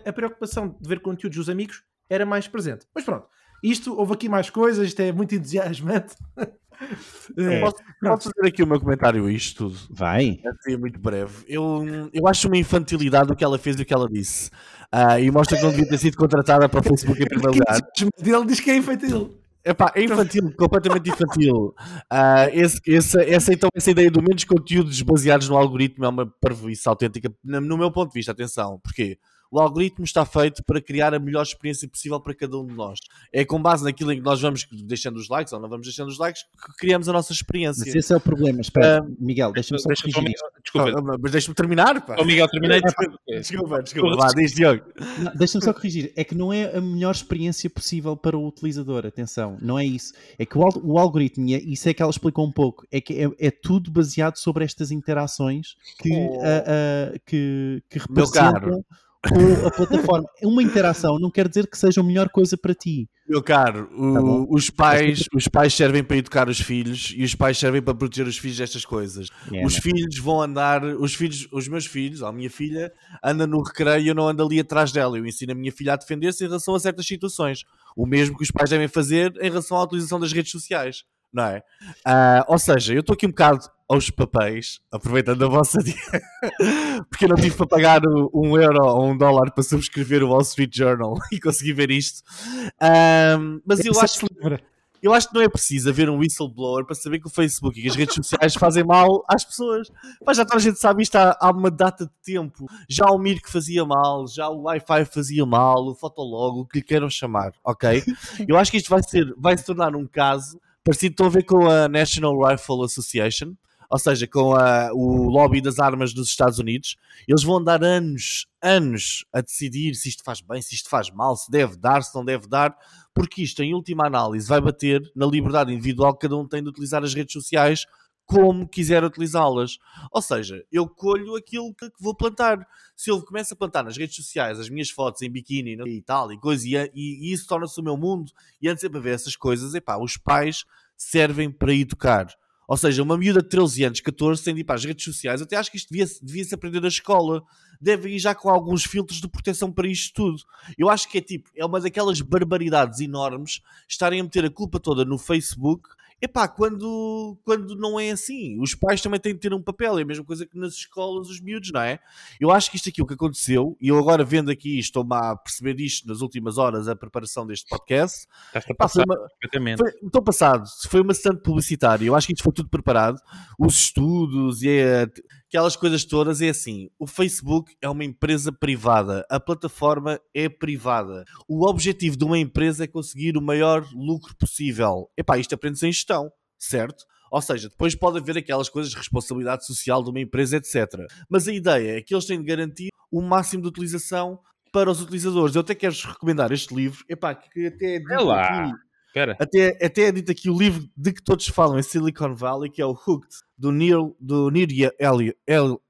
a preocupação de ver conteúdos dos amigos era mais presente. Mas pronto, isto, houve aqui mais coisas, isto é muito entusiasmante. É. Posso, posso, fazer aqui o meu comentário a isto tudo? Vai. É muito breve. Eu, eu acho uma infantilidade o que ela fez e o que ela disse. Uh, e mostra que não devia ter sido contratada para o Facebook em primeiro lugar. Ele diz que é infantil. Epá, é infantil, completamente infantil. Uh, esse, essa, essa, então, essa ideia do menos conteúdos baseados no algoritmo é uma parvoíce autêntica, no meu ponto de vista, atenção, porque o algoritmo está feito para criar a melhor experiência possível para cada um de nós. É com base naquilo em que nós vamos deixando os likes ou não vamos deixando os likes que criamos a nossa experiência. Mas esse é o problema. Espera, uh, Miguel, deixa-me só deixa corrigir. Desculpa, ah, mas deixa-me terminar. Pá. Oh, Miguel, terminei. Desculpa, desculpa. Vá, diz Diogo. Deixa-me só corrigir. É que não é a melhor experiência possível para o utilizador. Atenção, não é isso. É que o, o algoritmo, e é, isso é que ela explicou um pouco, é que é, é tudo baseado sobre estas interações que, oh. uh, uh, que, que representam com a plataforma. Uma interação não quer dizer que seja a melhor coisa para ti. Meu caro, o, tá os, pais, os pais servem para educar os filhos e os pais servem para proteger os filhos destas coisas. É, os né? filhos vão andar, os filhos, os meus filhos, a minha filha, anda no recreio e eu não ando ali atrás dela. Eu ensino a minha filha a defender-se em relação a certas situações. O mesmo que os pais devem fazer em relação à utilização das redes sociais não é? Uh, ou seja, eu estou aqui um bocado aos papéis, aproveitando a vossa porque eu não tive para pagar um euro ou um dólar para subscrever o Wall Street Journal e conseguir ver isto. Um, mas eu acho que. Eu acho que não é preciso haver um whistleblower para saber que o Facebook e as redes sociais fazem mal às pessoas. Mas já toda a gente sabe isto há, há uma data de tempo. Já o Mir que fazia mal, já o Wi-Fi fazia mal, o Fotolog, o que lhe queiram chamar, ok? Eu acho que isto vai, ser, vai se tornar um caso parecido, estão a ver com a National Rifle Association, ou seja, com a, o lobby das armas dos Estados Unidos. Eles vão dar anos, anos a decidir se isto faz bem, se isto faz mal, se deve dar, se não deve dar, porque isto, em última análise, vai bater na liberdade individual que cada um tem de utilizar as redes sociais como quiser utilizá-las. Ou seja, eu colho aquilo que, vou plantar. Se eu começo a plantar nas redes sociais as minhas fotos em biquíni e tal e coisa, e, e, isso torna-se o meu mundo, e antes sempre a ver essas coisas, epá, os pais servem para educar. Ou seja, uma miúda de 13 anos, 14, tem de ir para as redes sociais. Até acho que isto devia-se devia aprender na escola. Deve ir já com alguns filtros de proteção para isto tudo. Eu acho que é tipo, é uma daquelas barbaridades enormes estarem a meter a culpa toda no Facebook Epá, quando, quando não é assim, os pais também têm de ter um papel, é a mesma coisa que nas escolas, os miúdos, não é? Eu acho que isto aqui, o que aconteceu, e eu agora vendo aqui, estou-me a perceber isto nas últimas horas, a preparação deste podcast. Estás a passar foi estou passado, foi uma stand publicitária, eu acho que isto foi tudo preparado, os estudos e a, aquelas coisas todas, é assim: o Facebook é uma empresa privada, a plataforma é privada. O objetivo de uma empresa é conseguir o maior lucro possível. Epá, isto aprende-se em gestão, certo? Ou seja, depois pode haver aquelas coisas de responsabilidade social de uma empresa, etc. Mas a ideia é que eles têm de garantir o máximo de utilização para os utilizadores. Eu até quero recomendar este livro, epá, que até é dito é lá. aqui, até, até é dito aqui o livro de que todos falam em Silicon Valley, que é o Hooked, do Neil, do Neil Elliot, El,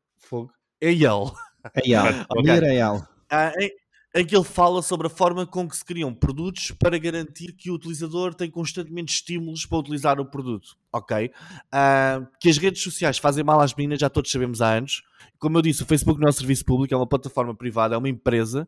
Eyal. Eyal. Neil Eyal. Em, que ele fala sobre a forma com que se criam produtos para garantir que o utilizador tem constantemente estímulos para utilizar o produto, ok? Uh, que as redes sociais fazem mal às meninas, já todos sabemos há anos. Como eu disse, o Facebook não é um serviço público, é uma plataforma privada, é uma empresa.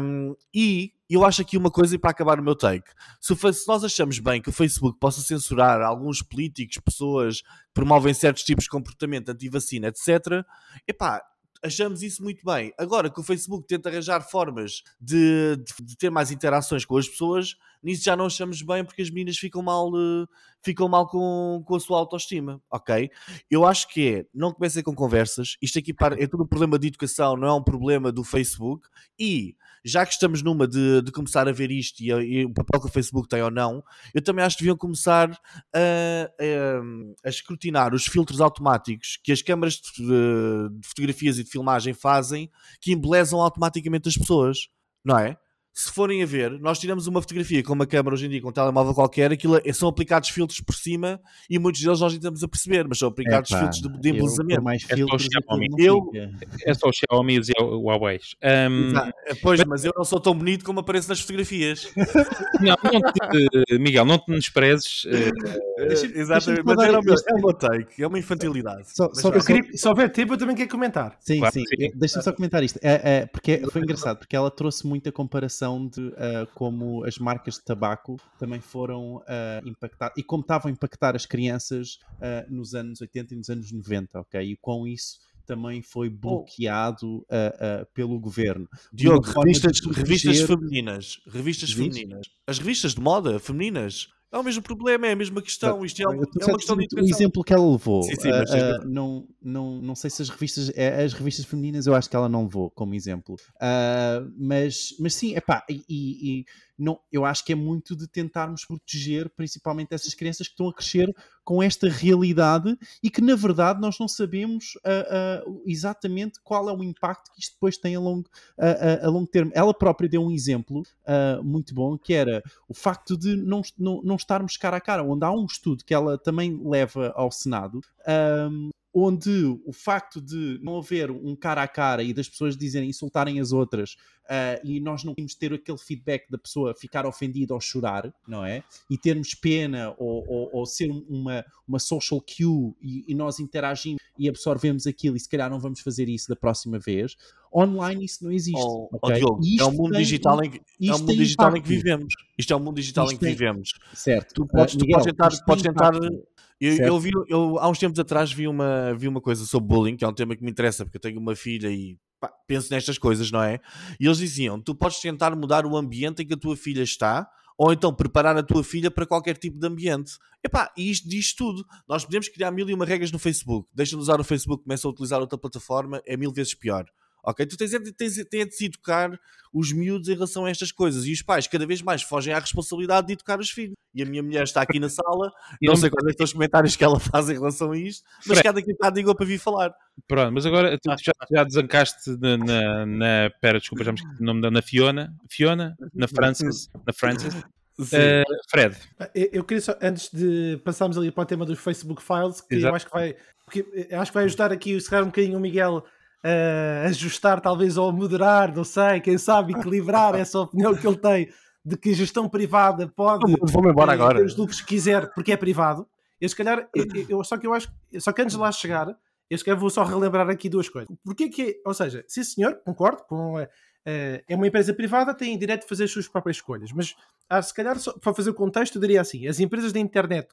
Um, e eu acho aqui uma coisa para acabar o meu take. Se, nós achamos bem que o Facebook possa censurar alguns políticos, pessoas que promovem certos tipos de comportamento anti-vacina, etc., epá, achamos isso muito bem. Agora que o Facebook tenta arranjar formas de, de, de, ter mais interações com as pessoas, nisso já não achamos bem porque as meninas ficam mal, uh, ficam mal com, com a sua autoestima, ok? Eu acho que é, não comecem com conversas, isto aqui é tudo um problema de educação, não é um problema do Facebook, e já que estamos numa de, de começar a ver isto e, e, o papel que o Facebook tem ou não, eu também acho que deviam começar a, a, a escrutinar os filtros automáticos que as câmaras de, de fotografias e de filmagem fazem que embelezam automaticamente as pessoas, não é? Se forem a ver, nós tiramos uma fotografia com uma câmera hoje em dia, com um telemóvel qualquer, aquilo é, são aplicados filtros por cima e muitos deles nós não estamos a perceber, mas são aplicados é, filtros de, de embelezamento. Mais filtros é, só eu, é só o Xiaomi e o Huawei. Um, pois, mas eu não sou tão bonito como apareço nas fotografias. não, não te, Miguel, não te desprezes. Uh, Exatamente, mas é, o meu, é meu take, é uma infantilidade. Só, só, eu queria, se houver tempo, eu também quero comentar. Sim, claro, sim. sim. Deixa-me só comentar isto. É, é, porque foi engraçado, porque ela trouxe muita comparação de uh, como as marcas de tabaco também foram uh, impactadas e como estavam a impactar as crianças uh, nos anos 80 e nos anos 90, ok? E com isso também foi bloqueado uh, uh, pelo governo. Diogo, revistas, revistas femininas, revistas femininas, as revistas de moda femininas é o mesmo problema, é a mesma questão. Isto é, é uma questão de O exemplo que ela levou, sim, sim, uh, uh, não, não, não sei se as revistas, é, as revistas femininas, eu acho que ela não levou como exemplo. Uh, mas, mas sim, epá, e, e, não, eu acho que é muito de tentarmos proteger principalmente essas crianças que estão a crescer com esta realidade e que na verdade nós não sabemos uh, uh, exatamente qual é o impacto que isto depois tem a longo, uh, a longo termo. Ela própria deu um exemplo muito bom que era o facto de não, não, não estarmos cara a cara, onde há um estudo que ela também leva ao Senado. Um, onde o facto de não haver um cara a cara e das pessoas dizerem, insultarem as outras uh, e nós não temos ter aquele feedback da pessoa ficar ofendida ou chorar, não é? E termos pena ou, ou, ou ser uma, uma social cue e, e, nós interagimos e absorvemos aquilo e se calhar não vamos fazer isso da próxima vez. Online isso não existe. Oh, okay? oh, Diogo, é o mundo tem, digital, em que, é o mundo digital em que vivemos. Isto é o mundo digital isto em que tem, vivemos. Certo. Tu podes, uh, Miguel, tu podes tentar, podes tentar eu, eu, vi, eu há uns tempos atrás vi uma, vi uma coisa sobre bullying, que é um tema que me interessa, porque eu tenho uma filha e pá, penso nestas coisas, não é? E eles diziam: tu podes tentar mudar o ambiente em que a tua filha está, ou então preparar a tua filha para qualquer tipo de ambiente. Epá, e isto diz tudo. Nós podemos criar mil e uma regras no Facebook. Deixa de usar o Facebook, começa a utilizar outra plataforma, é mil vezes pior. Ok? Tu tens, tens, tens de se educar os miúdos em relação a estas coisas. E os pais cada vez mais fogem à responsabilidade de educar os filhos. E a minha mulher está aqui na sala, não sei quais são os comentários que ela faz em relação a isto, mas cada que está digo para vir falar. Pronto, mas agora tu já, já desancaste na, na, na. Pera, desculpa, já me esqueci o nome da. Na Fiona? Fiona? Na Francis? Na Francis? Uh, Fred. Eu queria só, antes de passarmos ali para o tema dos Facebook Files, que Exato. eu acho que vai. Porque eu acho que vai ajudar aqui, se calhar, um bocadinho o Miguel uh, ajustar, talvez, ou moderar, não sei, quem sabe, equilibrar essa opinião que ele tem de que a gestão privada pode Vamos embora agora. ter os lucros que quiser porque é privado. Eu se calhar, eu, eu, só que eu acho, só que antes de lá chegar, eu se calhar vou só relembrar aqui duas coisas. Porquê que, ou seja, sim senhor, concordo com Uh, é uma empresa privada, tem direito de fazer as suas próprias escolhas. Mas, ah, se calhar, só, para fazer o contexto, eu diria assim: as empresas da internet,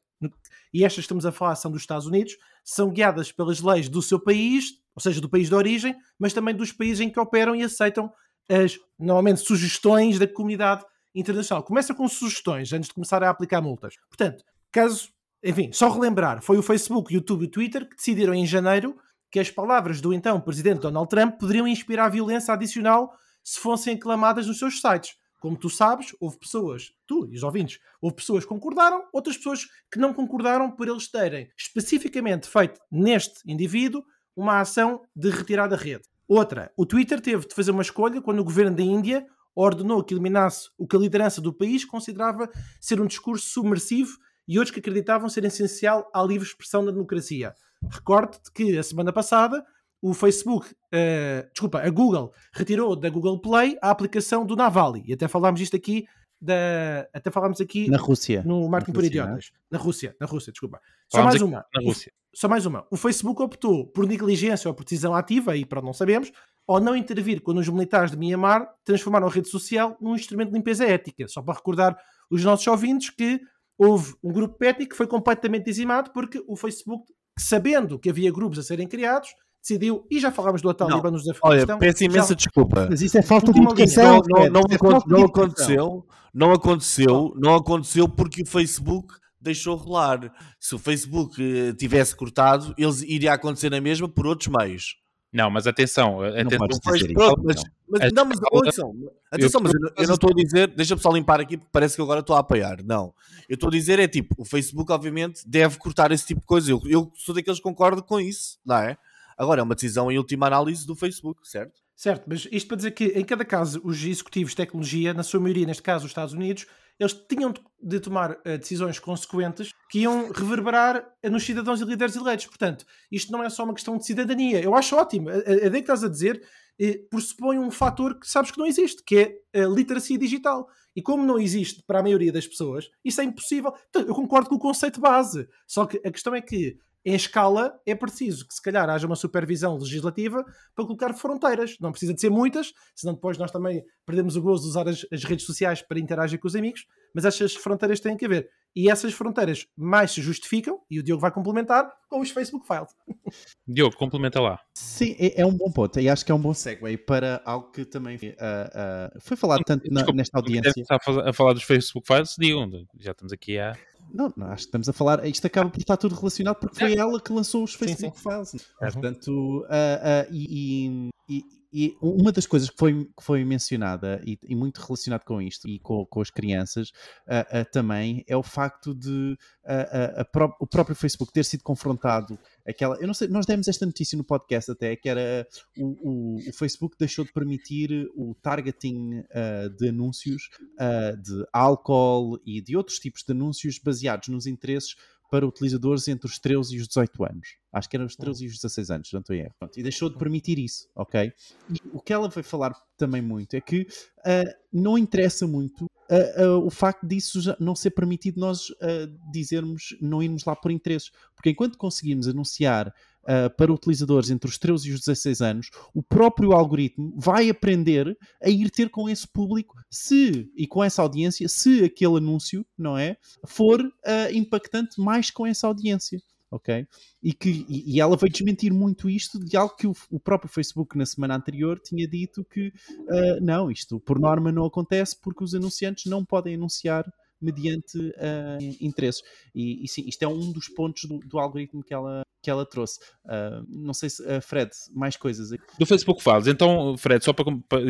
e estas que estamos a falar são dos Estados Unidos, são guiadas pelas leis do seu país, ou seja, do país de origem, mas também dos países em que operam e aceitam as, normalmente, sugestões da comunidade internacional. Começa com sugestões antes de começar a aplicar multas. Portanto, caso, enfim, só relembrar, foi o Facebook, YouTube e Twitter que decidiram em janeiro que as palavras do então presidente Donald Trump poderiam inspirar violência adicional se fossem aclamadas nos seus sites. Como tu sabes, houve pessoas, tu e os ouvintes, houve pessoas que concordaram, outras pessoas que não concordaram por eles terem especificamente feito neste indivíduo uma ação de retirar da rede. Outra, o Twitter teve de fazer uma escolha quando o governo da Índia ordenou que eliminasse o que a liderança do país considerava ser um discurso submersivo e outros que acreditavam ser essencial à livre expressão da democracia. Recorde-te que a semana passada o Facebook, uh, desculpa, a Google retirou da Google Play a aplicação do Navalny. E até falámos isto aqui da, até falámos aqui na Rússia. No Marketing por Idiotas. Na Rússia, na Rússia, desculpa. Só mais uma. Na Rússia. Só mais uma. O Facebook optou por negligência ou por decisão ativa, e para não sabemos, ou não intervir quando os militares de Myanmar transformaram a rede social num instrumento de limpeza ética. Só para recordar os nossos ouvintes que houve um grupo étnico que foi completamente dizimado porque o Facebook, sabendo que havia grupos a serem criados, decidiu, e já falámos do Talibã nos Afeganistão. Olha, peço imensa já... desculpa. Mas isso é falta de educação. Não, não, não, é não aconteceu, não aconteceu, não aconteceu porque o Facebook deixou rolar. Se o Facebook eh, tivesse cortado, eles iria acontecer na mesma por outros meios. Não, mas atenção, atenção não mas, pronto, mas, mas, não, mas ouçam, atenção, mas eu, eu não estou a dizer, deixa-me só limpar aqui porque parece que agora estou a apoiar. Não, eu estou a dizer é tipo, o Facebook obviamente deve cortar esse tipo de coisa. Eu, eu sou daqueles que concordo com isso, não é? Agora é uma decisão em última análise do Facebook, certo? Certo, mas isto para dizer que em cada caso os executivos de tecnologia, na sua maioria, neste caso os Estados Unidos, eles tinham de tomar uh, decisões consequentes que iam reverberar nos cidadãos e líderes eleitos. Portanto, isto não é só uma questão de cidadania. Eu acho ótimo. A, a, a que estás a dizer eh, pressupõe um fator que sabes que não existe, que é a literacia digital. E como não existe para a maioria das pessoas, isso é impossível. Eu concordo com o conceito base. Só que a questão é que em escala é preciso que se calhar haja uma supervisão legislativa para colocar fronteiras. Não precisa de ser muitas, senão depois nós também perdemos o gozo de usar as, as redes sociais para interagir com os amigos, mas essas fronteiras têm que haver. E essas fronteiras mais se justificam, e o Diogo vai complementar, com os Facebook Files. Diogo, complementa lá. Sim, é, é, um bom ponto, e acho que é um bom segue para algo que também uh, uh, foi falado tanto na, Desculpa, nesta audiência. a falar dos Facebook Files, digam, já estamos aqui a não, não, acho que estamos a falar. Isto acaba por estar tudo relacionado porque foi ela que lançou os Facebook sim, sim. Files. Uhum. Portanto, uh, uh, e, e, e, uma das coisas que foi, que foi mencionada e, e muito relacionado com isto e com, com as crianças uh, também é o facto de pró o próprio Facebook ter sido confrontado. Aquela, eu não sei, nós demos esta notícia no podcast até que era o, o, o Facebook deixou de permitir o targeting de anúncios de álcool e de outros tipos de anúncios baseados nos interesses para utilizadores entre os 13 e os 18 anos. Acho que eram os 13 e os 16 anos, não estou em erro. Pronto, e deixou de permitir isso, ok? E o que ela vai falar também muito é que uh, não interessa muito uh, uh, o facto disso não ser permitido nós dizermos, não irmos lá por interesses. Porque enquanto conseguimos anunciar uh, para utilizadores entre os 13 e os 16 anos, o próprio algoritmo vai aprender a ir ter com esse público se e com essa audiência, se aquele anúncio, não é, for uh, impactante mais com essa audiência. Ok? E, que, e, ela veio desmentir muito isto de algo que o, o, próprio Facebook na semana anterior tinha dito que uh, não, isto por norma não acontece porque os anunciantes não podem anunciar mediante uh, interesses. E, e, sim, isto é um dos pontos do, do algoritmo que ela, que ela trouxe. Uh, não sei se, uh, Fred, mais coisas aqui. Do Facebook Files. Então, Fred, só para,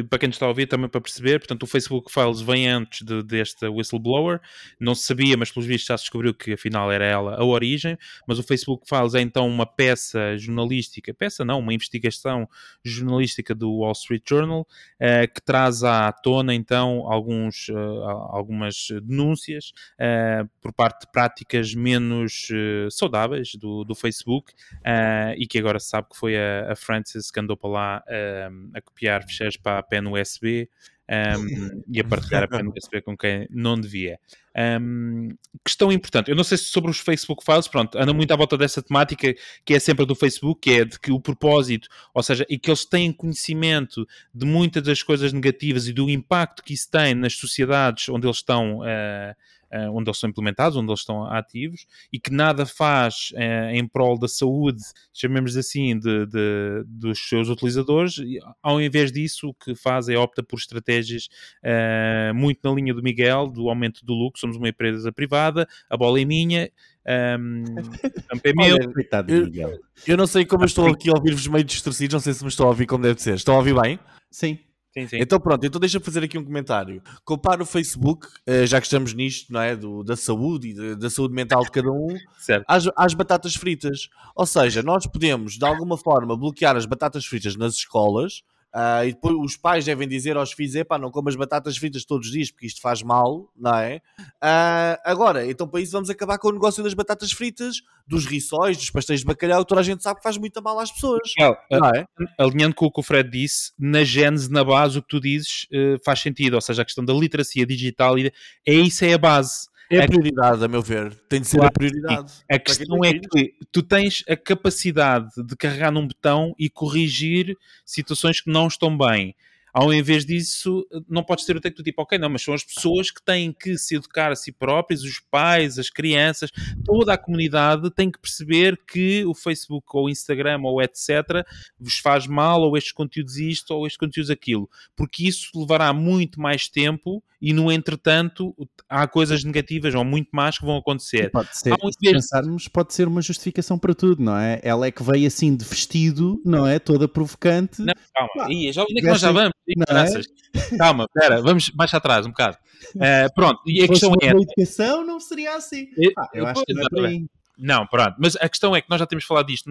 para quem está a ouvir também para perceber, portanto, o Facebook Files vem antes de, desta whistleblower. Não se sabia, mas pelos vistos já se descobriu que afinal era ela a origem. Mas o Facebook Files é então uma peça jornalística, peça não, uma investigação jornalística do Wall Street Journal uh, que traz à tona então alguns, algumas denúncias por parte de práticas menos saudáveis do, do Facebook Facebook uh, e que agora se sabe que foi a, a Frances que andou para lá uh, a copiar fecheiros para a pen USB um, e a partilhar a pena saber com quem não devia. Um, questão importante, eu não sei se sobre os Facebook Files, pronto, anda muito à volta dessa temática que é sempre do Facebook, que é de que o propósito, ou seja, e que eles têm conhecimento de muitas das coisas negativas e do impacto que isso tem nas sociedades onde eles estão. Uh, onde eles são implementados, onde eles estão ativos, e que nada faz uh, em prol da saúde, chamemos assim, de, de, dos seus utilizadores, ao invés disso, o que faz é opta por estratégias uh, muito na linha do Miguel, do aumento do lucro, somos uma empresa privada, a bola é minha, um, é meu. eu, eu, não sei como eu estou aqui a ouvir-vos meio distorcidos, não sei se me estou a ouvir como deve ser. Estão a ouvir bem? Sim. Sim, sim. Então pronto, então deixa-me fazer aqui um comentário. Compara o Facebook, eh, já que estamos nisto, não é? Do, da saúde e da saúde mental de cada um, às, às, batatas fritas. Ou seja, nós podemos, de alguma forma, bloquear as batatas fritas nas escolas Uh, e depois os pais devem dizer aos filhos: epá, não comas batatas fritas todos os dias porque isto faz mal, não é? Uh, agora, então para isso vamos acabar com o negócio das batatas fritas, dos rissóis, dos pastéis de bacalhau, toda a gente sabe que faz muito mal às pessoas. Não, não é? Alinhando com o que o Fred disse, na gênese, na base, o que tu dizes uh, faz sentido, ou seja, a questão da literacia digital, é isso é a base. É a prioridade, a meu ver. Tem de ser claro, a prioridade. A questão é que tu tens a capacidade de carregar num botão e corrigir situações que não estão bem. Ao invés disso, não podes ter o texto do tipo, ok, não, mas são as pessoas que têm que se educar a si próprias, os pais, as crianças, toda a comunidade tem que perceber que o Facebook ou o Instagram ou etc. vos faz mal, ou estes conteúdos isto, ou estes conteúdos aquilo. Porque isso levará muito mais tempo e no entretanto há coisas negativas ou muito mais que vão acontecer. Pode ser, um se pensarmos, pode ser uma justificação para tudo, não é? Ela é que veio assim de vestido, não é? Toda provocante. Não, calma, Ih, já, onde é que nós já vamos? É? Calma, espera, vamos mais atrás um bocado. Uh, pronto, e a questão é. A educação não seria assim. Eu, ah, eu acho que não é por aí. Não, pronto. Mas a questão é que nós já temos falado disto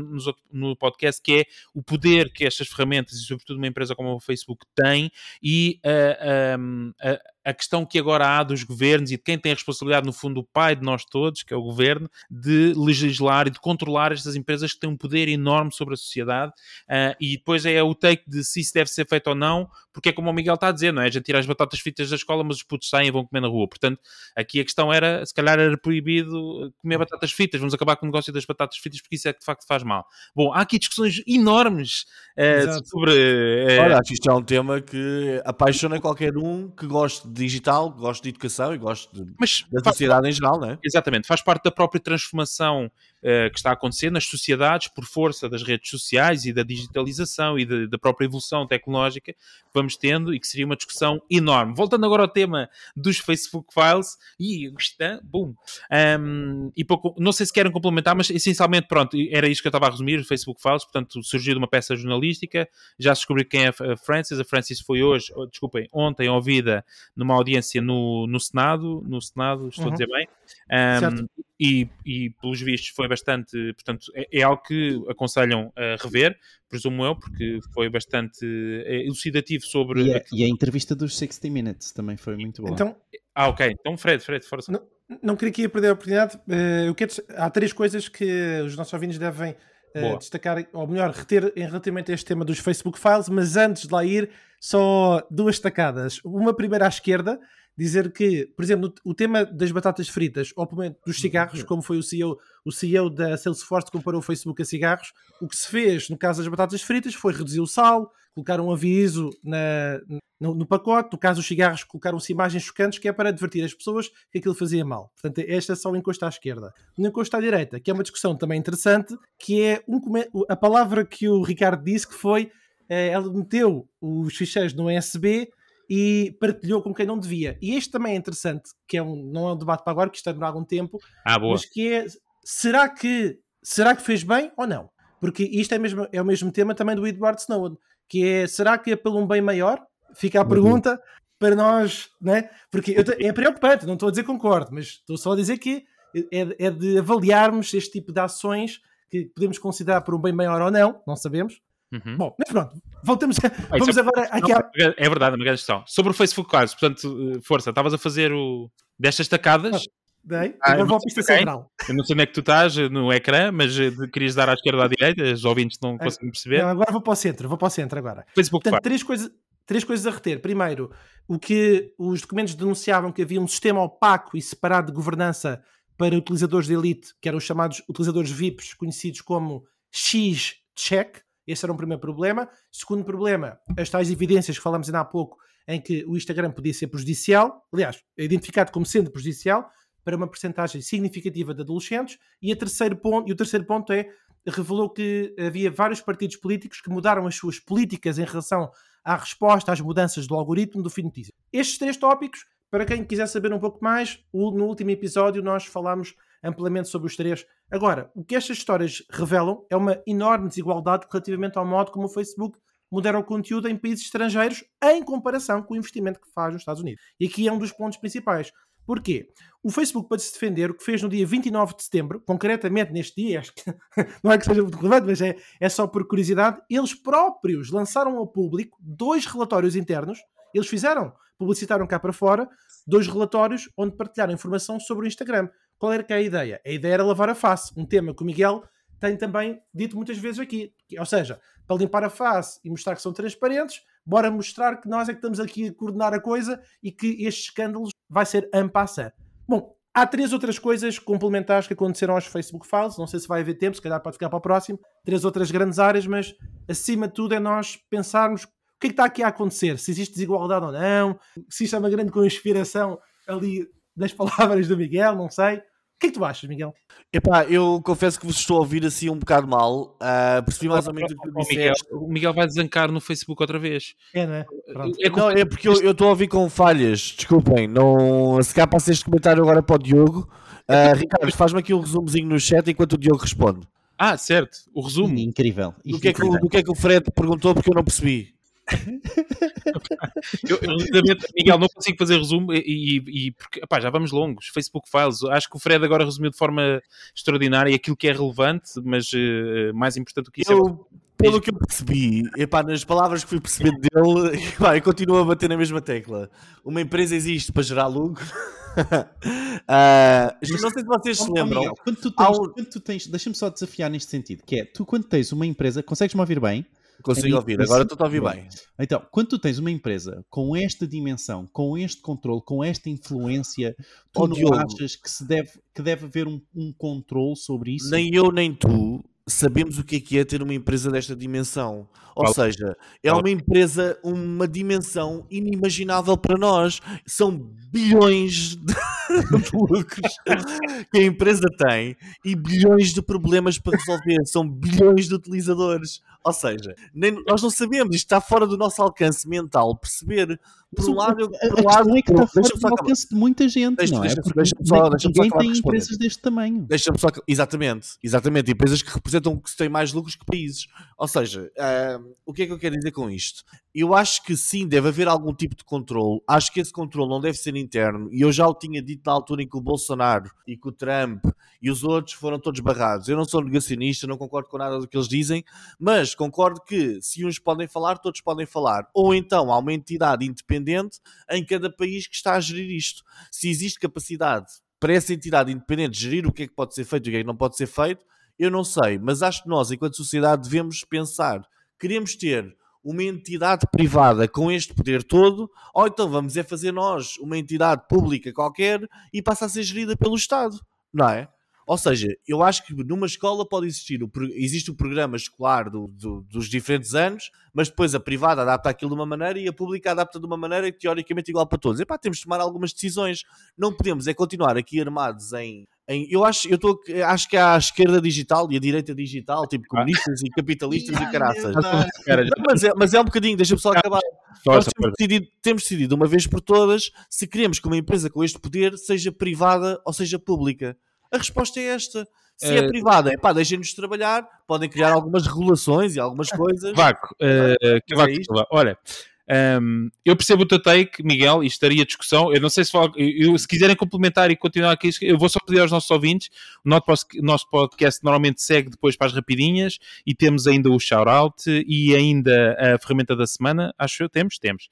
no, podcast, que é o poder que estas ferramentas e sobretudo uma empresa como o Facebook tem e uh, uh, a questão que agora há dos governos e de quem tem a responsabilidade, no fundo, o pai de nós todos, que é o governo, de legislar e de controlar estas empresas que têm um poder enorme sobre a sociedade. Uh, e depois é o take de se isso deve ser feito ou não, porque é como o Miguel está a dizer, não é? A gente tira as batatas fritas da escola, mas os putos saem e vão comer na rua. Portanto, aqui a questão era, se calhar era proibido comer batatas fritas, vamos acabar com o negócio das batatas fritas, porque isso é que de facto faz mal. Bom, há aqui discussões enormes uh, sobre. Uh, Olha, acho que isto é um tema que apaixona qualquer um que goste digital, gosto de educação e gosto de, Mas, da sociedade em geral, não é? Exatamente, faz parte da própria transformação uh, que está a acontecer nas sociedades por força das redes sociais e da digitalização e de, da própria evolução tecnológica que vamos tendo e que seria uma discussão enorme. Voltando agora ao tema dos Facebook Files, e está, boom. Um, e pouco, não sei se querem complementar, mas essencialmente, pronto, era isto que eu estava a resumir, Facebook Files, portanto, surgiu de uma peça jornalística, já descobri quem é a Francis, a Francis foi hoje, desculpem, ontem ouvida numa audiência no, no Senado, no Senado, estou uhum. a dizer bem, um, e, e, pelos vistos foi bastante, portanto, é, é, algo que aconselham a rever, presumo eu, porque foi bastante é, elucidativo sobre... E a, e a, entrevista dos 60 Minutes também foi muito boa. Então, ah, ok. Então, Fred, Fred, força. Não, não queria aqui perder a oportunidade. Uh, eu quero, há três coisas que os nossos ouvintes devem uh, destacar, ou melhor, reter em relativamente a este tema dos Facebook Files, mas antes de lá ir, só duas destacadas. Uma primeira à esquerda, dizer que, por exemplo, o tema das batatas fritas, ou pelo menos dos cigarros, como foi o CEO, o CEO da Salesforce que comparou o Facebook a cigarros, o que se fez no caso das batatas fritas foi reduzir o sal, colocar um aviso na, no, no, pacote, no caso dos cigarros colocaram-se imagens chocantes que é para advertir as pessoas que aquilo fazia mal. Portanto, esta é só o encosto à esquerda. No encosto à direita, que é uma discussão também interessante, que é um, a palavra que o Ricardo disse que foi, eh, ela meteu os ficheiros no USB e partilhou com quem não devia. E este também é interessante, que é um, não é um debate para agora, que está a demorar algum tempo, ah, mas que é será que, será que fez bem ou não? Porque isto é, mesmo, é o mesmo tema também do Edward Snowden, que é será que é pelo um bem maior? Fica a pergunta para nós, né? Porque eu, é preocupante, não estou a dizer concordo, mas estou só a dizer que é, é de avaliarmos este tipo de ações que podemos considerar por um bem maior ou não, não sabemos, Uhum. Bom, mas pronto, voltamos a, ah, vamos é, agora aqui não, É verdade, uma grande questão. Sobre o Facebook Cards, portanto, eh, força, estavas a fazer o destas tacadas. Dei, ah, agora vou à pista central. Eu não sei onde é que tu estás eh, no ecrã, mas eh, querias dar à esquerda ou à direita, os ouvintes não conseguem perceber. Não, agora vou para o centro, vou para o centro agora. Facebook Portanto, três coisas, três coisas a reter. Primeiro, o que os documentos denunciavam que havia um sistema opaco e separado de governança para utilizadores de elite, que eram os chamados utilizadores VIPs, conhecidos como X-Check. Esse era um primeiro problema. Segundo problema, as tais evidências que falamos ainda há pouco, em que o Instagram podia ser prejudicial, aliás, é identificado como sendo prejudicial para uma percentagem significativa de adolescentes. E, a terceiro ponto, e o terceiro ponto é revelou que havia vários partidos políticos que mudaram as suas políticas em relação à resposta às mudanças do algoritmo do feed notícias. Estes três tópicos, para quem quiser saber um pouco mais, no último episódio nós falámos amplamente sobre os três. Agora, o que estas histórias revelam é uma enorme desigualdade relativamente ao modo como o Facebook modera o conteúdo em países estrangeiros em comparação com o investimento que faz nos Estados Unidos. E aqui é um dos pontos principais. Porquê? O Facebook, para se defender, o que fez no dia 29 de setembro, concretamente neste dia, acho que não é que seja muito relevante, mas é, é só por curiosidade, eles próprios lançaram ao público dois relatórios internos. Eles fizeram, publicitaram cá para fora, dois relatórios onde partilharam informação sobre o Instagram. Qual era que é a ideia? A ideia era lavar a face, um tema que o Miguel tem também dito muitas vezes aqui. Ou seja, para limpar a face e mostrar que são transparentes, bora mostrar que nós é que estamos aqui a coordenar a coisa e que estes escândalos vai ser ampassar. Bom, há três outras coisas complementares que aconteceram aos Facebook Files. Não sei se vai haver tempo, se calhar pode ficar para o próximo. Três outras grandes áreas, mas acima de tudo é nós pensarmos o que é que está aqui a acontecer, se existe desigualdade ou não, se isto é uma grande conspiração ali das palavras do Miguel, não sei que é que tu achas, Miguel? Epá, eu confesso que vos estou a ouvir assim um bocado mal. Uh, percebi mais ou menos o que tu disseste. O Miguel vai desancar no Facebook outra vez. É, não é? É, não, é porque eu estou a ouvir com falhas. Desculpem. Não... Se calhar passei este comentário agora para o Diogo. Uh, Ricardo, faz-me aqui um resumozinho no chat enquanto o Diogo responde. Ah, certo. O resumo. Incrível. Do que, é que, do que é que o Fred perguntou porque eu não percebi eu, eu, Miguel, não consigo fazer resumo e, e, e porque epá, já vamos longos. Facebook Files, acho que o Fred agora resumiu de forma extraordinária aquilo que é relevante, mas uh, mais importante do que isso é eu, é. Pelo que eu percebi, epá, nas palavras que fui percebendo dele, epá, eu continuo a bater na mesma tecla. Uma empresa existe para gerar lucro. uh, não sei se vocês se lembram. Miguel, quando tu tens, ao... tens deixa-me só desafiar neste sentido, que é, tu quando tens uma empresa, consegues-me ouvir bem? Consigo ouvir, agora estou a ouvir bem. Então, quando tu tens uma empresa com esta dimensão, com este controle, com esta influência, tu oh, não Diogo, achas que, se deve, que deve haver um, um controle sobre isso? Nem eu nem tu sabemos o que é que é ter uma empresa desta dimensão. Ou seja, é uma empresa, uma dimensão inimaginável para nós. São bilhões de lucros que a empresa tem e bilhões de problemas para resolver. São bilhões de utilizadores. Ou seja, nem, nós não sabemos, isto está fora do nosso alcance mental perceber. Por um lado, por um lado, é que está fora do alcance de muita gente, deixa, não é? Deixa, deixa só, deixa ninguém só tem empresas deste tamanho. Deixa-me só, exatamente, exatamente, empresas que representam que têm mais lucros que países. Ou seja, uh, o que é que eu quero dizer com isto? Eu acho que sim, deve haver algum tipo de controle. Acho que esse controle não deve ser interno. E eu já o tinha dito na altura em que o Bolsonaro e que o Trump e os outros foram todos barrados. Eu não sou negacionista, não concordo com nada do que eles dizem, mas concordo que se uns podem falar, todos podem falar. Ou então há uma entidade independente em cada país que está a gerir isto. Se existe capacidade para essa entidade independente gerir o que é que pode ser feito e o que é que não pode ser feito, eu não sei, mas acho que nós, enquanto sociedade, devemos pensar: queremos ter uma entidade privada com este poder todo, ou então vamos é fazer nós uma entidade pública qualquer e passa a ser gerida pelo Estado, não é? Ou seja, eu acho que numa escola pode existir o, existe o programa escolar do, do, dos diferentes anos, mas depois a privada adapta aquilo de uma maneira e a pública adapta de uma maneira teoricamente igual para todos. Epá, temos de tomar algumas decisões. Não podemos é continuar aqui armados em em, eu acho, eu tô, acho que há a esquerda digital e a direita digital, tipo comunistas e capitalistas e caraças. mas, é, mas é um bocadinho, deixa-me só acabar. Nós temos decidido, temos decidido uma vez por todas se queremos que uma empresa com este poder seja privada ou seja pública. A resposta é esta. Se é, é privada, é pá, deixem-nos trabalhar, podem criar algumas regulações e algumas coisas. Vaco, uh, que vaco, é olha, um, eu percebo o teu take, Miguel, e estaria a discussão. Eu não sei se, eu, se quiserem complementar e continuar aqui, eu vou só pedir aos nossos ouvintes. O nosso podcast normalmente segue depois para as rapidinhas e temos ainda o shout-out e ainda a ferramenta da semana. Acho eu, temos, temos.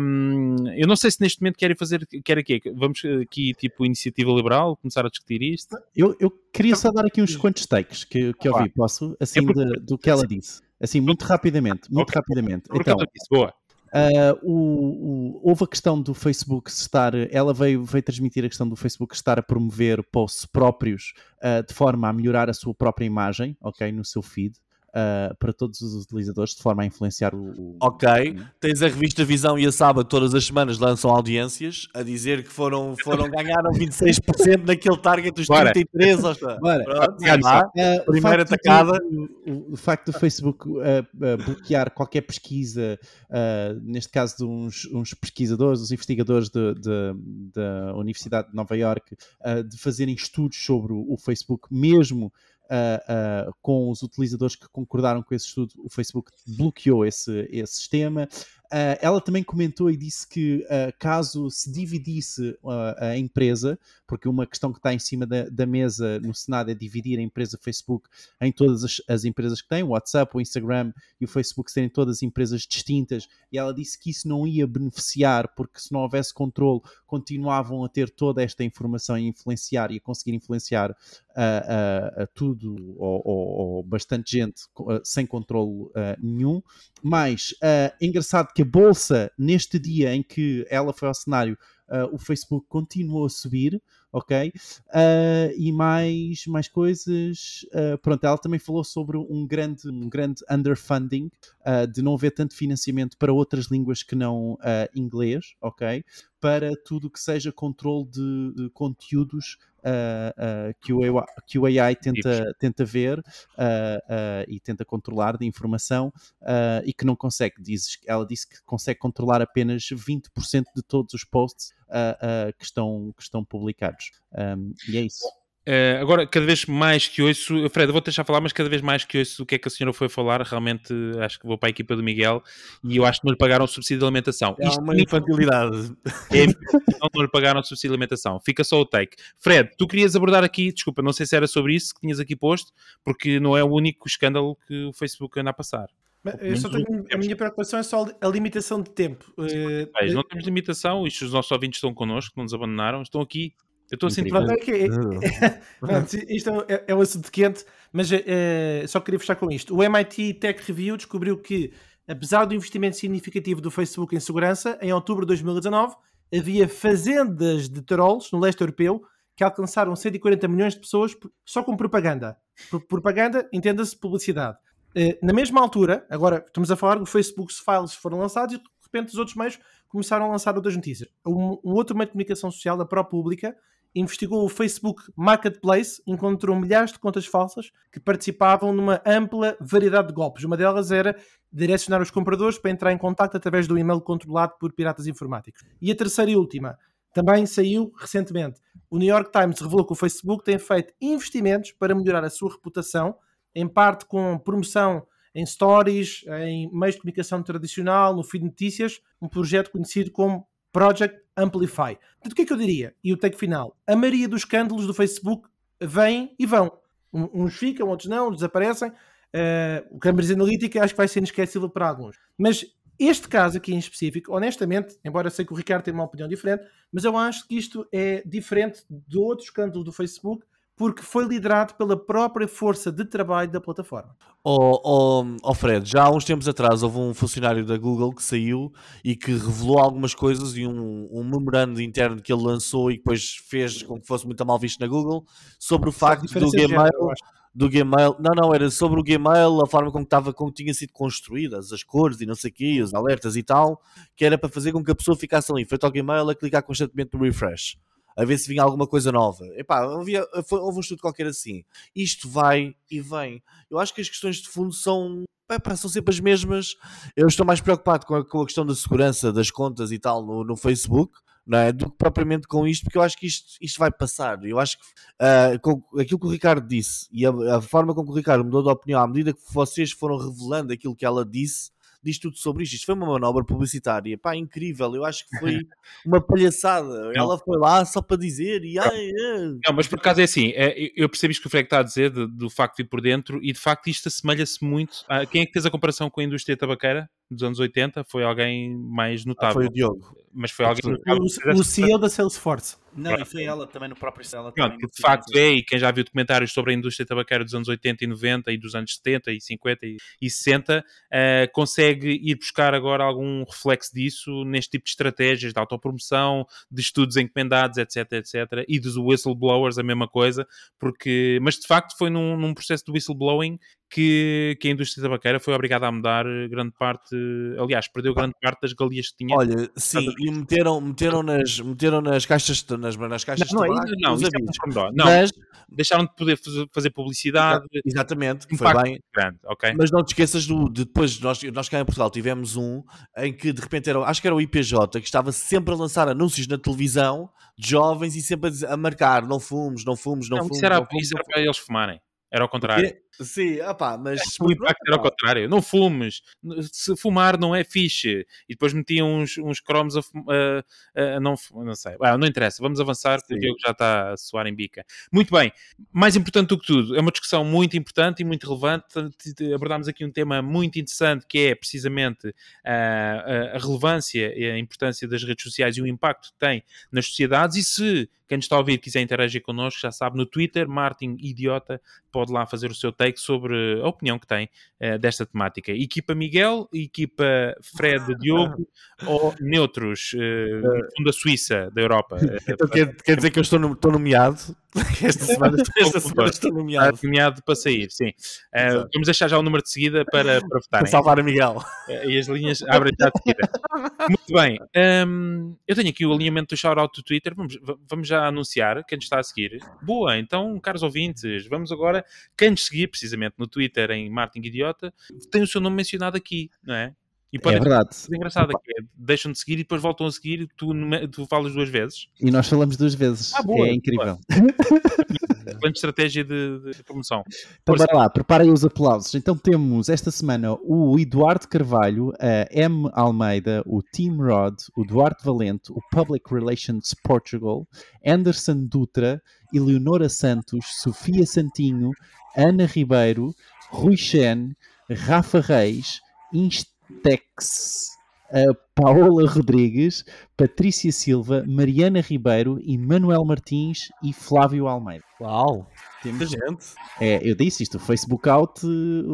Um, eu não sei se neste momento querem fazer, quer aqui, vamos aqui tipo iniciativa liberal, começar a discutir isto. Eu, eu queria só dar aqui uns quantos takes que, que eu vi, posso? Assim, de, do que ela disse. Assim, muito rapidamente, muito rapidamente. Então, boa Uh, o, o, houve a questão do Facebook estar, ela veio, veio transmitir a questão do Facebook estar a promover posts próprios uh, de forma a melhorar a sua própria imagem, ok, no seu feed uh, para todos os utilizadores, de forma a influenciar o. o ok, tens a revista Visão e a Sábado todas as semanas lançam audiências a dizer que foram, foram ganharam 26% naquele target dos Bora. 33. Bora. Pronto, uh, primeira atacada. O, o, facto do Facebook uh, uh, bloquear qualquer pesquisa, neste caso de uns, uns pesquisadores, os investigadores da Universidade de Nova York, de fazerem estudos sobre o, o Facebook, mesmo uh, uh, com os utilizadores que concordaram com esse estudo, o Facebook bloqueou esse, esse sistema. Uh, ela também comentou e disse que uh, caso se dividisse uh, a empresa, porque uma questão que está em cima da, da, mesa no Senado é dividir a empresa Facebook em todas as, as, empresas que têm, o WhatsApp, o Instagram e o Facebook serem todas empresas distintas, e ela disse que isso não ia beneficiar, porque se não houvesse controle, continuavam a ter toda esta informação e influenciar e a conseguir influenciar a tudo ou, ou, ou, bastante gente sem controle nenhum. Mas é engraçado que a bolsa, neste dia em que ela foi ao cenário, uh, o Facebook continuou a subir, ok? Uh, e mais, mais coisas. Uh, pronto, ela também falou sobre um grande, um grande underfunding, de não haver tanto financiamento para outras línguas que não inglês, ok? Para tudo que seja controle de, de conteúdos uh, uh, que, o AI, que o AI tenta, tenta ver uh, e tenta controlar de informação e que não consegue. Diz, ela disse que consegue controlar apenas 20% de todos os posts que, estão, que estão publicados. Um, e é isso. Uh, agora, cada vez mais que ouço, Fred, vou deixar falar, mas cada vez mais que ouço o que é que a senhora foi falar, realmente acho que vou para a equipa do Miguel e eu acho que não lhe pagaram o subsídio de alimentação. É Isto uma infantilidade. É, não, lhe pagaram o subsídio de alimentação. Fica só o take. Fred, tu querias abordar aqui, desculpa, não sei se era sobre isso que tinhas aqui posto, porque não é o único escândalo que o Facebook anda a passar. Tenho, a minha preocupação é só a limitação de tempo. Mas não temos limitação, isto os nossos ouvintes estão connosco, não nos abandonaram, estão aqui eu estou a sentir. Pronto, é que, é, pronto, isto é, é um assunto quente, mas é, só queria fechar com isto. O MIT Tech Review descobriu que, apesar do investimento significativo do Facebook em segurança, em outubro de 2019 havia fazendas de trolls no leste europeu que alcançaram 140 milhões de pessoas só com propaganda. Propaganda, entenda-se publicidade. Eh, na mesma altura, agora estamos a falar do Facebook Files foram lançados e de repente os outros meios começaram a lançar outras notícias. Um, um outro meio de comunicação social da ProPublica investigou o Facebook Marketplace, encontrou milhares de contas falsas que participavam numa ampla variedade de golpes. Uma delas era direcionar os compradores para entrar em contato através do e-mail controlado por piratas informáticos. E a terceira e última, também saiu recentemente. O New York Times revelou que o Facebook tem feito investimentos para melhorar a sua reputação, em parte com promoção em stories, em meios de comunicação tradicional, no feed de notícias, um projeto conhecido como Project Amplify. Portanto, o que é que eu diria? E o take final. A maioria dos escândalos do Facebook vêm e vão. Uns ficam, outros não, desaparecem. Uh, o Cambridge Analytica acho que vai ser inesquecível para alguns. Mas este caso aqui em específico, honestamente, embora sei que o Ricardo tem uma opinião diferente, mas eu acho que isto é diferente de outros escândalos do Facebook porque foi liderado pela própria força de trabalho da plataforma. Oh, oh, oh, Fred, já há uns tempos atrás houve um funcionário da Google que saiu e que revelou algumas coisas e um, um memorando interno que ele lançou e depois fez com que fosse muito mal visto na Google sobre o facto do Gmail do Gmail, não, não, era sobre o Gmail, a forma como, estava, como tinha sido construídas, as cores e não sei o quê, os alertas e tal, que era para fazer com que a pessoa ficasse ali, frente ao Gmail, a clicar constantemente no refresh a ver se vinha alguma coisa nova. Epá, havia, foi, houve um estudo qualquer assim. Isto vai e vem. Eu acho que as questões de fundo são, epá, são sempre as mesmas. Eu estou mais preocupado com a, com a questão da segurança das contas e tal no, no Facebook. Não é? Do que propriamente com isto, porque eu acho que isto, isto vai passar. Eu acho que uh, com aquilo que o Ricardo disse e a, a forma como o Ricardo mudou de opinião à medida que vocês foram revelando aquilo que ela disse, diz tudo sobre isto. Isto foi uma manobra publicitária, pá, incrível. Eu acho que foi uma palhaçada. Ela foi lá só para dizer e ai, Não, mas por acaso é assim, é, eu percebi isto que o Frank está a dizer de, do facto de ir por dentro e de facto isto assemelha-se muito. A, quem é que fez a comparação com a indústria tabaqueira dos anos 80? Foi alguém mais notável. Ah, foi o Diogo. Mas foi alguém. O, o CEO da Salesforce. Não, e foi ela também no próprio ela Pronto, que de facto é, e quem já viu documentários sobre a indústria tabaqueira dos anos 80 e 90 e dos anos 70 e 50 e, e 60, uh, consegue ir buscar agora algum reflexo disso neste tipo de estratégias de autopromoção, de estudos encomendados, etc, etc, e dos whistleblowers, a mesma coisa, porque, mas de facto foi num, num processo de whistleblowing que, que, a indústria tabaqueira foi obrigada a mudar grande parte, aliás, perdeu grande parte das galias que tinha. Olha, sim, e meteram, meteram, nas, meteram nas caixas, nas, nas caixas não, de tabaco, não, não, é não, mas, deixaram de poder fazer publicidade. Exatamente, que foi bem. Grande, okay? Mas não te esqueças do, de depois, nós, nós cá em Portugal tivemos um em que de repente era, acho que era o IPJ, que estava sempre a lançar anúncios na televisão de jovens e sempre a, a marcar, não fumos, não fumos, não, não fumos. Isso era, não fumos, isso era para eles fumarem. Era ao contrário. Sim, opá, mas. O impacto era ao contrário. Não fumes. Se fumar não é fixe. E depois metiam uns, uns cromos a, a, a, não, não sei. Ah, não interessa. Vamos avançar Sim. porque o já está a soar em bica. Muito bem. Mais importante do que tudo, é uma discussão muito importante e muito relevante. Abordámos aqui um tema muito interessante que é precisamente a, a relevância e a importância das redes sociais e o impacto que tem nas sociedades. E se quem nos está a ouvir quiser interagir connosco, já sabe, no Twitter, Martin Idiota, pode lá fazer o seu take sobre a opinião que tem uh, desta temática. Equipa Miguel, equipa Fred Diogo ou neutros, uh, da Suíça, da Europa. Então quer, quer dizer que eu estou, no, estou nomeado? Esta semana, esta semana estou nomeado. Está nomeado para sair, sim. Uh, vamos deixar já o número de seguida para, para votar. Para salvar a Miguel. Uh, e as linhas abrem já de seguida. Muito bem. Um, eu tenho aqui o alinhamento do shout-out do Twitter. Vamos, vamos já anunciar quem nos está a seguir. Boa, então, caros ouvintes, vamos agora. Quem nos seguir, precisamente no Twitter, em Martin Idiota, tem o seu nome mencionado aqui, não é? E é verdade. É engraçado que é, deixam de seguir e depois voltam a seguir e tu, tu falas duas vezes. E nós falamos duas vezes. Ah, boa, é incrível. Grande estratégia de, de, promoção. Então, bora lá, preparem os aplausos. Então temos esta semana o Eduardo Carvalho, a M. Almeida, o Tim Rod, o Duarte Valente, o Public Relations Portugal, Anderson Dutra, Eleonora Santos, Sofia Santinho, Ana Ribeiro, Rui Chen, Rafa Reis, Inst Tex, a Paola Rodrigues, Patrícia Silva, Mariana Ribeiro, Manuel Martins e Flávio Almeida. Uau! Temos gente. É, eu disse isto, o Facebook out,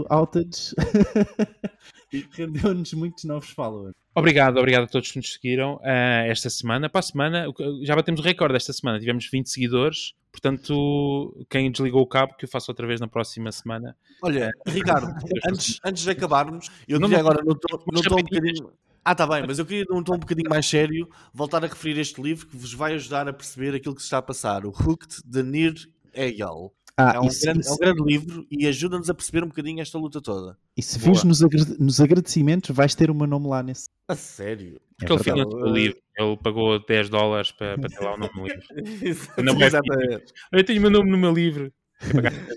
outage rendeu-nos muitos novos followers. Obrigado, obrigado a todos que nos seguiram uh, esta semana. Para a semana, já batemos o recorde esta semana, tivemos 20 seguidores. Portanto, quem desligou o cabo, que eu faço outra vez na próxima semana. Olha, uh, Ricardo, antes, antes de acabarmos, eu não, queria agora, não estou um bocadinho. Ah, tá bem, mas eu queria, num tom um bocadinho mais sério, voltar a referir este livro que vos vai ajudar a perceber aquilo que se está a passar. O Hooked, de Nir Egel. Ah, é, um isso, grande, isso. é, um grande, livro e ajuda-nos a perceber um bocadinho esta luta toda. E se vires nos, nos, agradecimentos, vais ter o meu nome lá nesse. A sério? Porque é ele financiou o livro, ele pagou 10 dólares para, para ter lá o nome no livro. não eu tenho o meu nome no meu livro.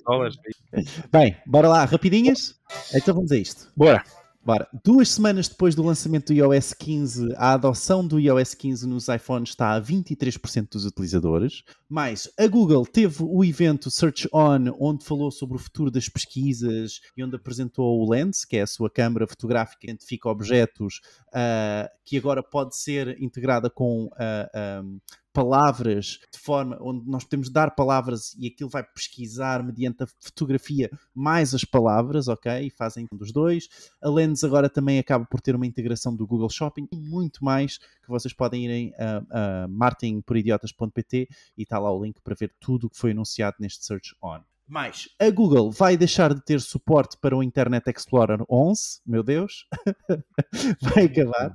dólares. Bem, bora lá, rapidinhas? Então vamos a isto. Bora. Bora. Duas semanas depois do lançamento do iOS 15, a adoção do iOS 15 nos iPhones está a 23% dos utilizadores. Mas a Google teve o evento Search On, onde falou sobre o futuro das pesquisas e onde apresentou o Lens, que é a sua câmera fotográfica que identifica objetos, uh, que agora pode ser integrada com uh, ah, um, ah, palavras de forma onde nós podemos dar palavras e aquilo vai pesquisar mediante a fotografia mais as palavras, ok? E fazem um dos dois. A Lens agora também acaba por ter uma integração do Google Shopping e muito mais que vocês podem ir a, a martinporidiotas.pt e está lá o link para ver tudo o que foi anunciado neste Search On. Mais, a Google vai deixar de ter suporte para o Internet Explorer 11, meu Deus, vai acabar.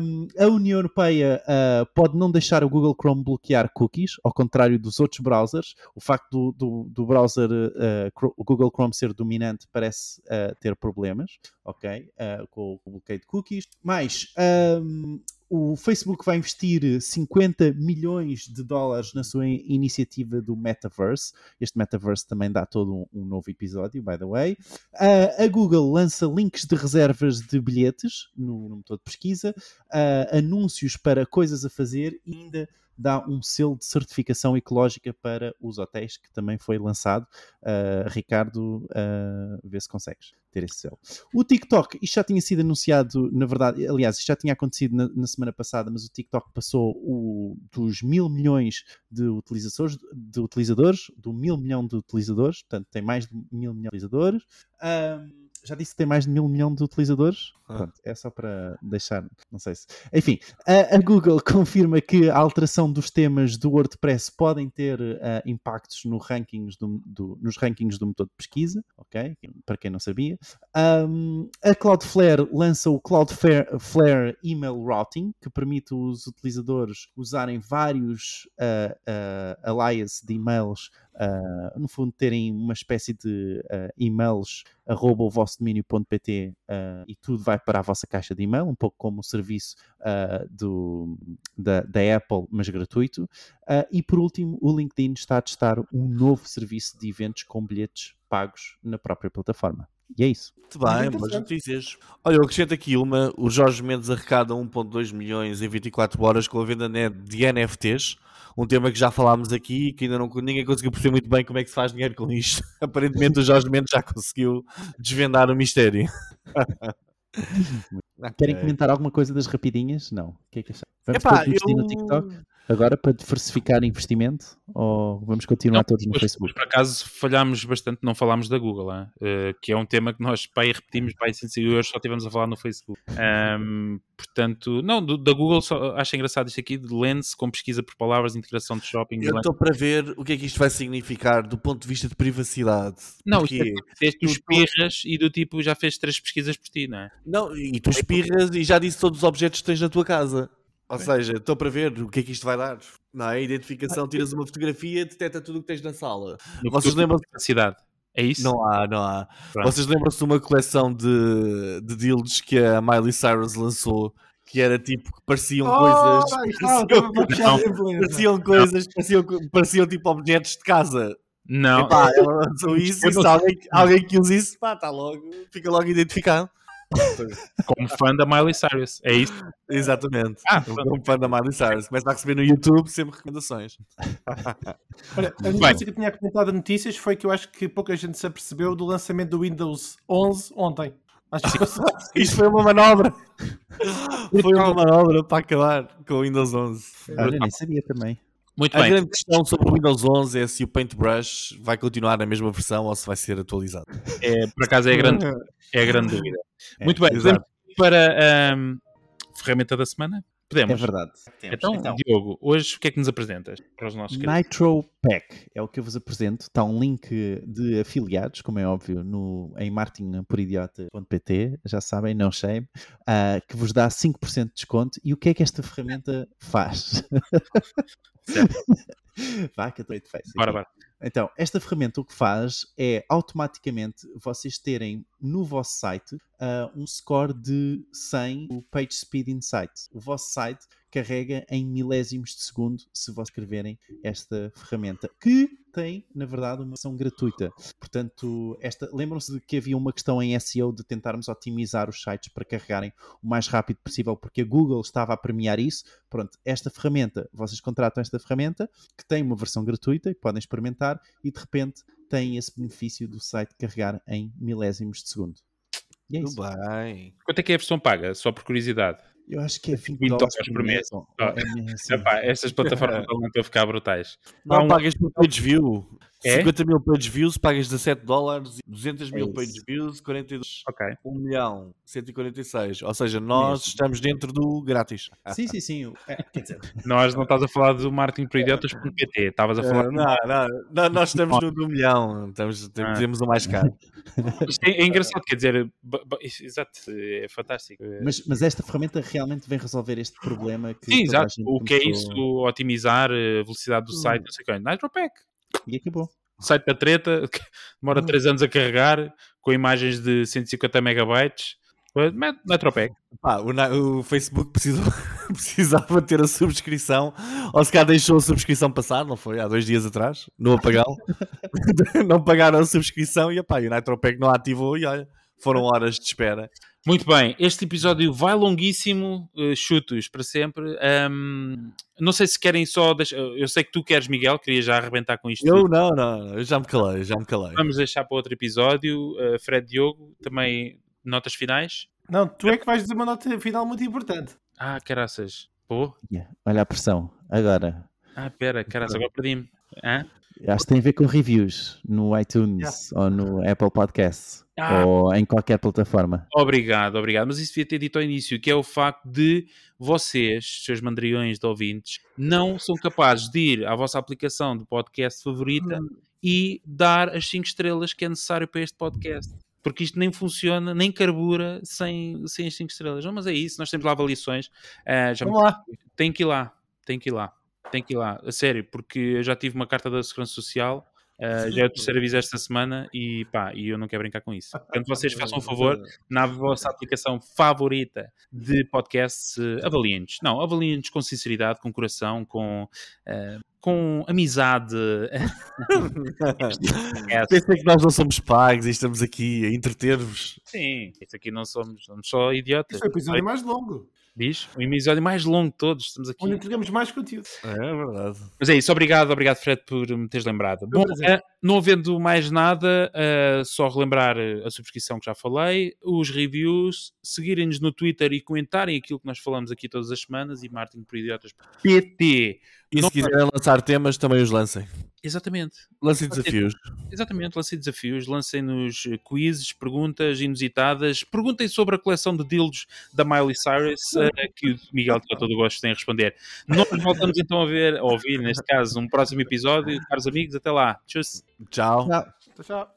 Um, a União Europeia uh, pode não deixar o Google Chrome bloquear cookies, ao contrário dos outros browsers. O facto do, do, do browser uh, o Google Chrome ser dominante parece uh, ter problemas, ok, com o bloqueio de cookies. Mais, um, o Facebook vai investir 50 milhões de dólares na sua iniciativa do Metaverse. Este Metaverse também dá todo um, um novo episódio, by the way. Uh, a Google lança links de reservas de bilhetes no, no motor de pesquisa, uh, anúncios para coisas a fazer e ainda dá um selo de certificação ecológica para os hotéis, que também foi lançado. Uh, Ricardo, uh, vê se consegues ter esse selo. O TikTok, isto já tinha sido anunciado, na verdade, aliás, isto já tinha acontecido na, na semana passada, mas o TikTok passou o, dos mil milhões de utilizadores, de utilizadores, do mil milhão de utilizadores, portanto tem mais de mil milhões de utilizadores. Um, já disse que tem mais de mil milhão de utilizadores. Ah. Pronto, é só para deixar, não sei se. Enfim, a, a, Google confirma que a alteração dos temas do WordPress podem ter uh, impactos no rankings do, do, nos rankings do motor de pesquisa, ok? Para quem não sabia. Um, a Cloudflare lança o Cloudflare Email Routing, que permite os utilizadores usarem vários uh, uh, alias de e-mails uh, no fundo, terem uma espécie de uh, e-mails arroba o vosso domínio.pt uh, e tudo vai para a vossa caixa de e-mail, um pouco como o serviço do, da, da, Apple, mas gratuito. e por último, o LinkedIn está a testar um novo serviço de eventos com bilhetes pagos na própria plataforma. E é isso. Muito bem, boas notícias. Olha, eu acrescento aqui uma: o Jorge Mendes arrecada 1,2 milhões em 24 horas com a venda de NFTs um tema que já falámos aqui que ainda não ninguém conseguiu perceber muito bem como é que se faz dinheiro com isto. Aparentemente o Jorge Mendes já conseguiu desvendar o mistério. Querem comentar alguma coisa das rapidinhas? Não. O que é que Vamos Epá, eu... no TikTok? Agora para diversificar investimento ou vamos continuar não, todos no mas, Facebook? Mas por acaso falhámos bastante, não falámos da Google, uh, que é um tema que nós pai, repetimos pai, e hoje só tivemos a falar no Facebook. Um, portanto, não, do, da Google só, acho engraçado isto aqui de Lens com pesquisa por palavras, integração de shopping. Eu estou para ver o que é que isto vai significar do ponto de vista de privacidade. Não, porque isto é, tu espirras e do tipo já fez três pesquisas por ti, não é? Não, e tu espirras e já disse todos os objetos que tens na tua casa. Ou seja, estou para ver o que é que isto vai dar. Não é? Identificação, tiras uma fotografia, detecta tudo o que tens na sala. No Vocês lembram-se da cidade? É isso? Não há, não há. Pronto. Vocês lembram-se de uma coleção de, de dildos que a Miley Cyrus lançou? Que era tipo que pareciam oh, coisas. Pareciam, pareciam coisas, pareciam, pareciam tipo objetos de casa. Não. Epá, ela lançou isso e se alguém, alguém que use isso, pá, está logo, fica logo identificado. Como fã da Miley Cyrus, é isso? Exatamente. Ah, como fã da Miley Cyrus. Começa a receber no YouTube sempre recomendações. Olha, a notícia que eu tinha comentado notícias foi que eu acho que pouca gente se apercebeu do lançamento do Windows 11 ontem. Acho que Isto foi uma manobra. foi uma manobra para acabar com o Windows 11. Olha, nem sabia também. Muito a bem. grande questão sobre o Windows 11 é se o Paintbrush vai continuar na mesma versão ou se vai ser atualizado. É, por acaso é a grande, é a grande dúvida. É, Muito bem, exato. para a um, ferramenta da semana? Podemos. É verdade. Então, então, Diogo, hoje o que é que nos apresentas para os nossos Nitro Pack é o que eu vos apresento. Está um link de afiliados, como é óbvio, no, em marketingporidiota.pt, já sabem, não shame, uh, que vos dá 5% de desconto. E o que é que esta ferramenta faz? Vá, que eu estou de Bora, bora. Então, esta ferramenta o que faz é automaticamente vocês terem no vosso site uh, um score de 100 o Page Speed Insight. O vosso site carrega em milésimos de segundo se vos escreverem esta ferramenta, que tem, na verdade, uma versão gratuita. Portanto, esta lembram-se de que havia uma questão em SEO de tentarmos otimizar os sites para carregarem o mais rápido possível, porque a Google estava a premiar isso. Pronto, esta ferramenta, vocês contratam esta ferramenta, que tem uma versão gratuita e podem experimentar, e de repente têm esse benefício do site carregar em milésimos de segundo. E é Tudo bem. Quanto é que é a versão paga? Só por curiosidade. Eu acho que é 20, 20 dólares por mês. Oh, é Epá, essas plataformas estão a ficar brutais. Não, pagas por page view. É? 50 mil page views, pagas 17 dólares, 200 mil é page views, 42, okay. 1 milhão, 146. Ou seja, nós Mesmo. estamos dentro do grátis. Sim, sim, sim. É, quer dizer, nós não estás a falar do marketing por idiotas.pt, estavas a falar. não, não, não, nós estamos no, no milhão, estamos, ah. temos o mais caro. Isto é, é, engraçado, quer dizer, exato, é fantástico. Mas, mas esta ferramenta realmente vem resolver este problema que. Sim, exato. O que é isso? Otimizar a velocidade do hum. site, não sei o que. NitroPack. E acabou. O site da treta, demora 3 hum. anos a carregar, com imagens de 150 megabytes. Metropec. Pá, o, o, Facebook precisou, precisava ter a subscrição, ou se calhar deixou a subscrição passar, não foi? Há dois dias atrás, no apagão. não pagaram a subscrição e, epá, o Nitropec não ativou e olha, foram horas de espera Muito bem, este episódio vai longuíssimo, uh, chutos para sempre. Um, não sei se querem só. Deixar, eu sei que tu queres, Miguel, queria já arrebentar com isto. Eu não, não, eu já me calei, já me calei. Vamos deixar para outro episódio. Uh, Fred Diogo, também notas finais? Não, tu é que vais dizer uma nota final muito importante. Ah, caraças. Pô. Yeah, olha a pressão, agora. Ah, pera, caraças, agora perdi-me. Acho que tem a ver com reviews no iTunes yeah. ou no Apple Podcasts ah. ou em qualquer plataforma. Obrigado, obrigado. Mas isso devia ter dito ao início, que é o facto de vocês, seus mandriões de ouvintes, não são capazes de ir à vossa aplicação de podcast favorita hum. e dar as 5 estrelas que é necessário para este podcast. Porque isto nem funciona, nem carbura sem, sem as 5 estrelas. Não, mas é isso, nós temos lá avaliações. Uh, já Vamos me... lá. Tem que ir lá, tem que ir lá. Tem que ir lá, a sério, porque eu já tive uma carta da Segurança Social, uh, já é o terceiro aviso esta semana e pá, e eu não quero brincar com isso. Portanto, vocês façam um favor, na vossa aplicação favorita de podcasts, uh, avaliem-nos. Não, avaliem-nos com sinceridade, com coração, com. Uh, com amizade. Pensei que nós não somos pagos e estamos aqui a entreter-vos. Sim, isso aqui não somos, somos só idiotas. Isso é o episódio mais longo. Diz? O episódio mais longo de todos. Estamos aqui. Onde entregamos mais conteúdo. É, é verdade. Mas é isso. Obrigado, obrigado, Fred, por me teres lembrado. Bom, uh, não havendo mais nada, uh, só relembrar a subscrição que já falei, os reviews, seguirem-nos no Twitter e comentarem aquilo que nós falamos aqui todas as semanas e Martin por Idiotas PT. E se quiserem lançar temas, também os lancem. Exatamente. Lancem desafios. Exatamente, lancem desafios, lancem-nos quizzes, perguntas inusitadas, perguntem sobre a coleção de dildos da Miley Cyrus, uh, que o Miguel tem todo o gosto em responder. Nós voltamos então a ver, a ouvir, neste caso, um próximo episódio. Caros amigos, até lá. Tchau. Tchau. Tchau.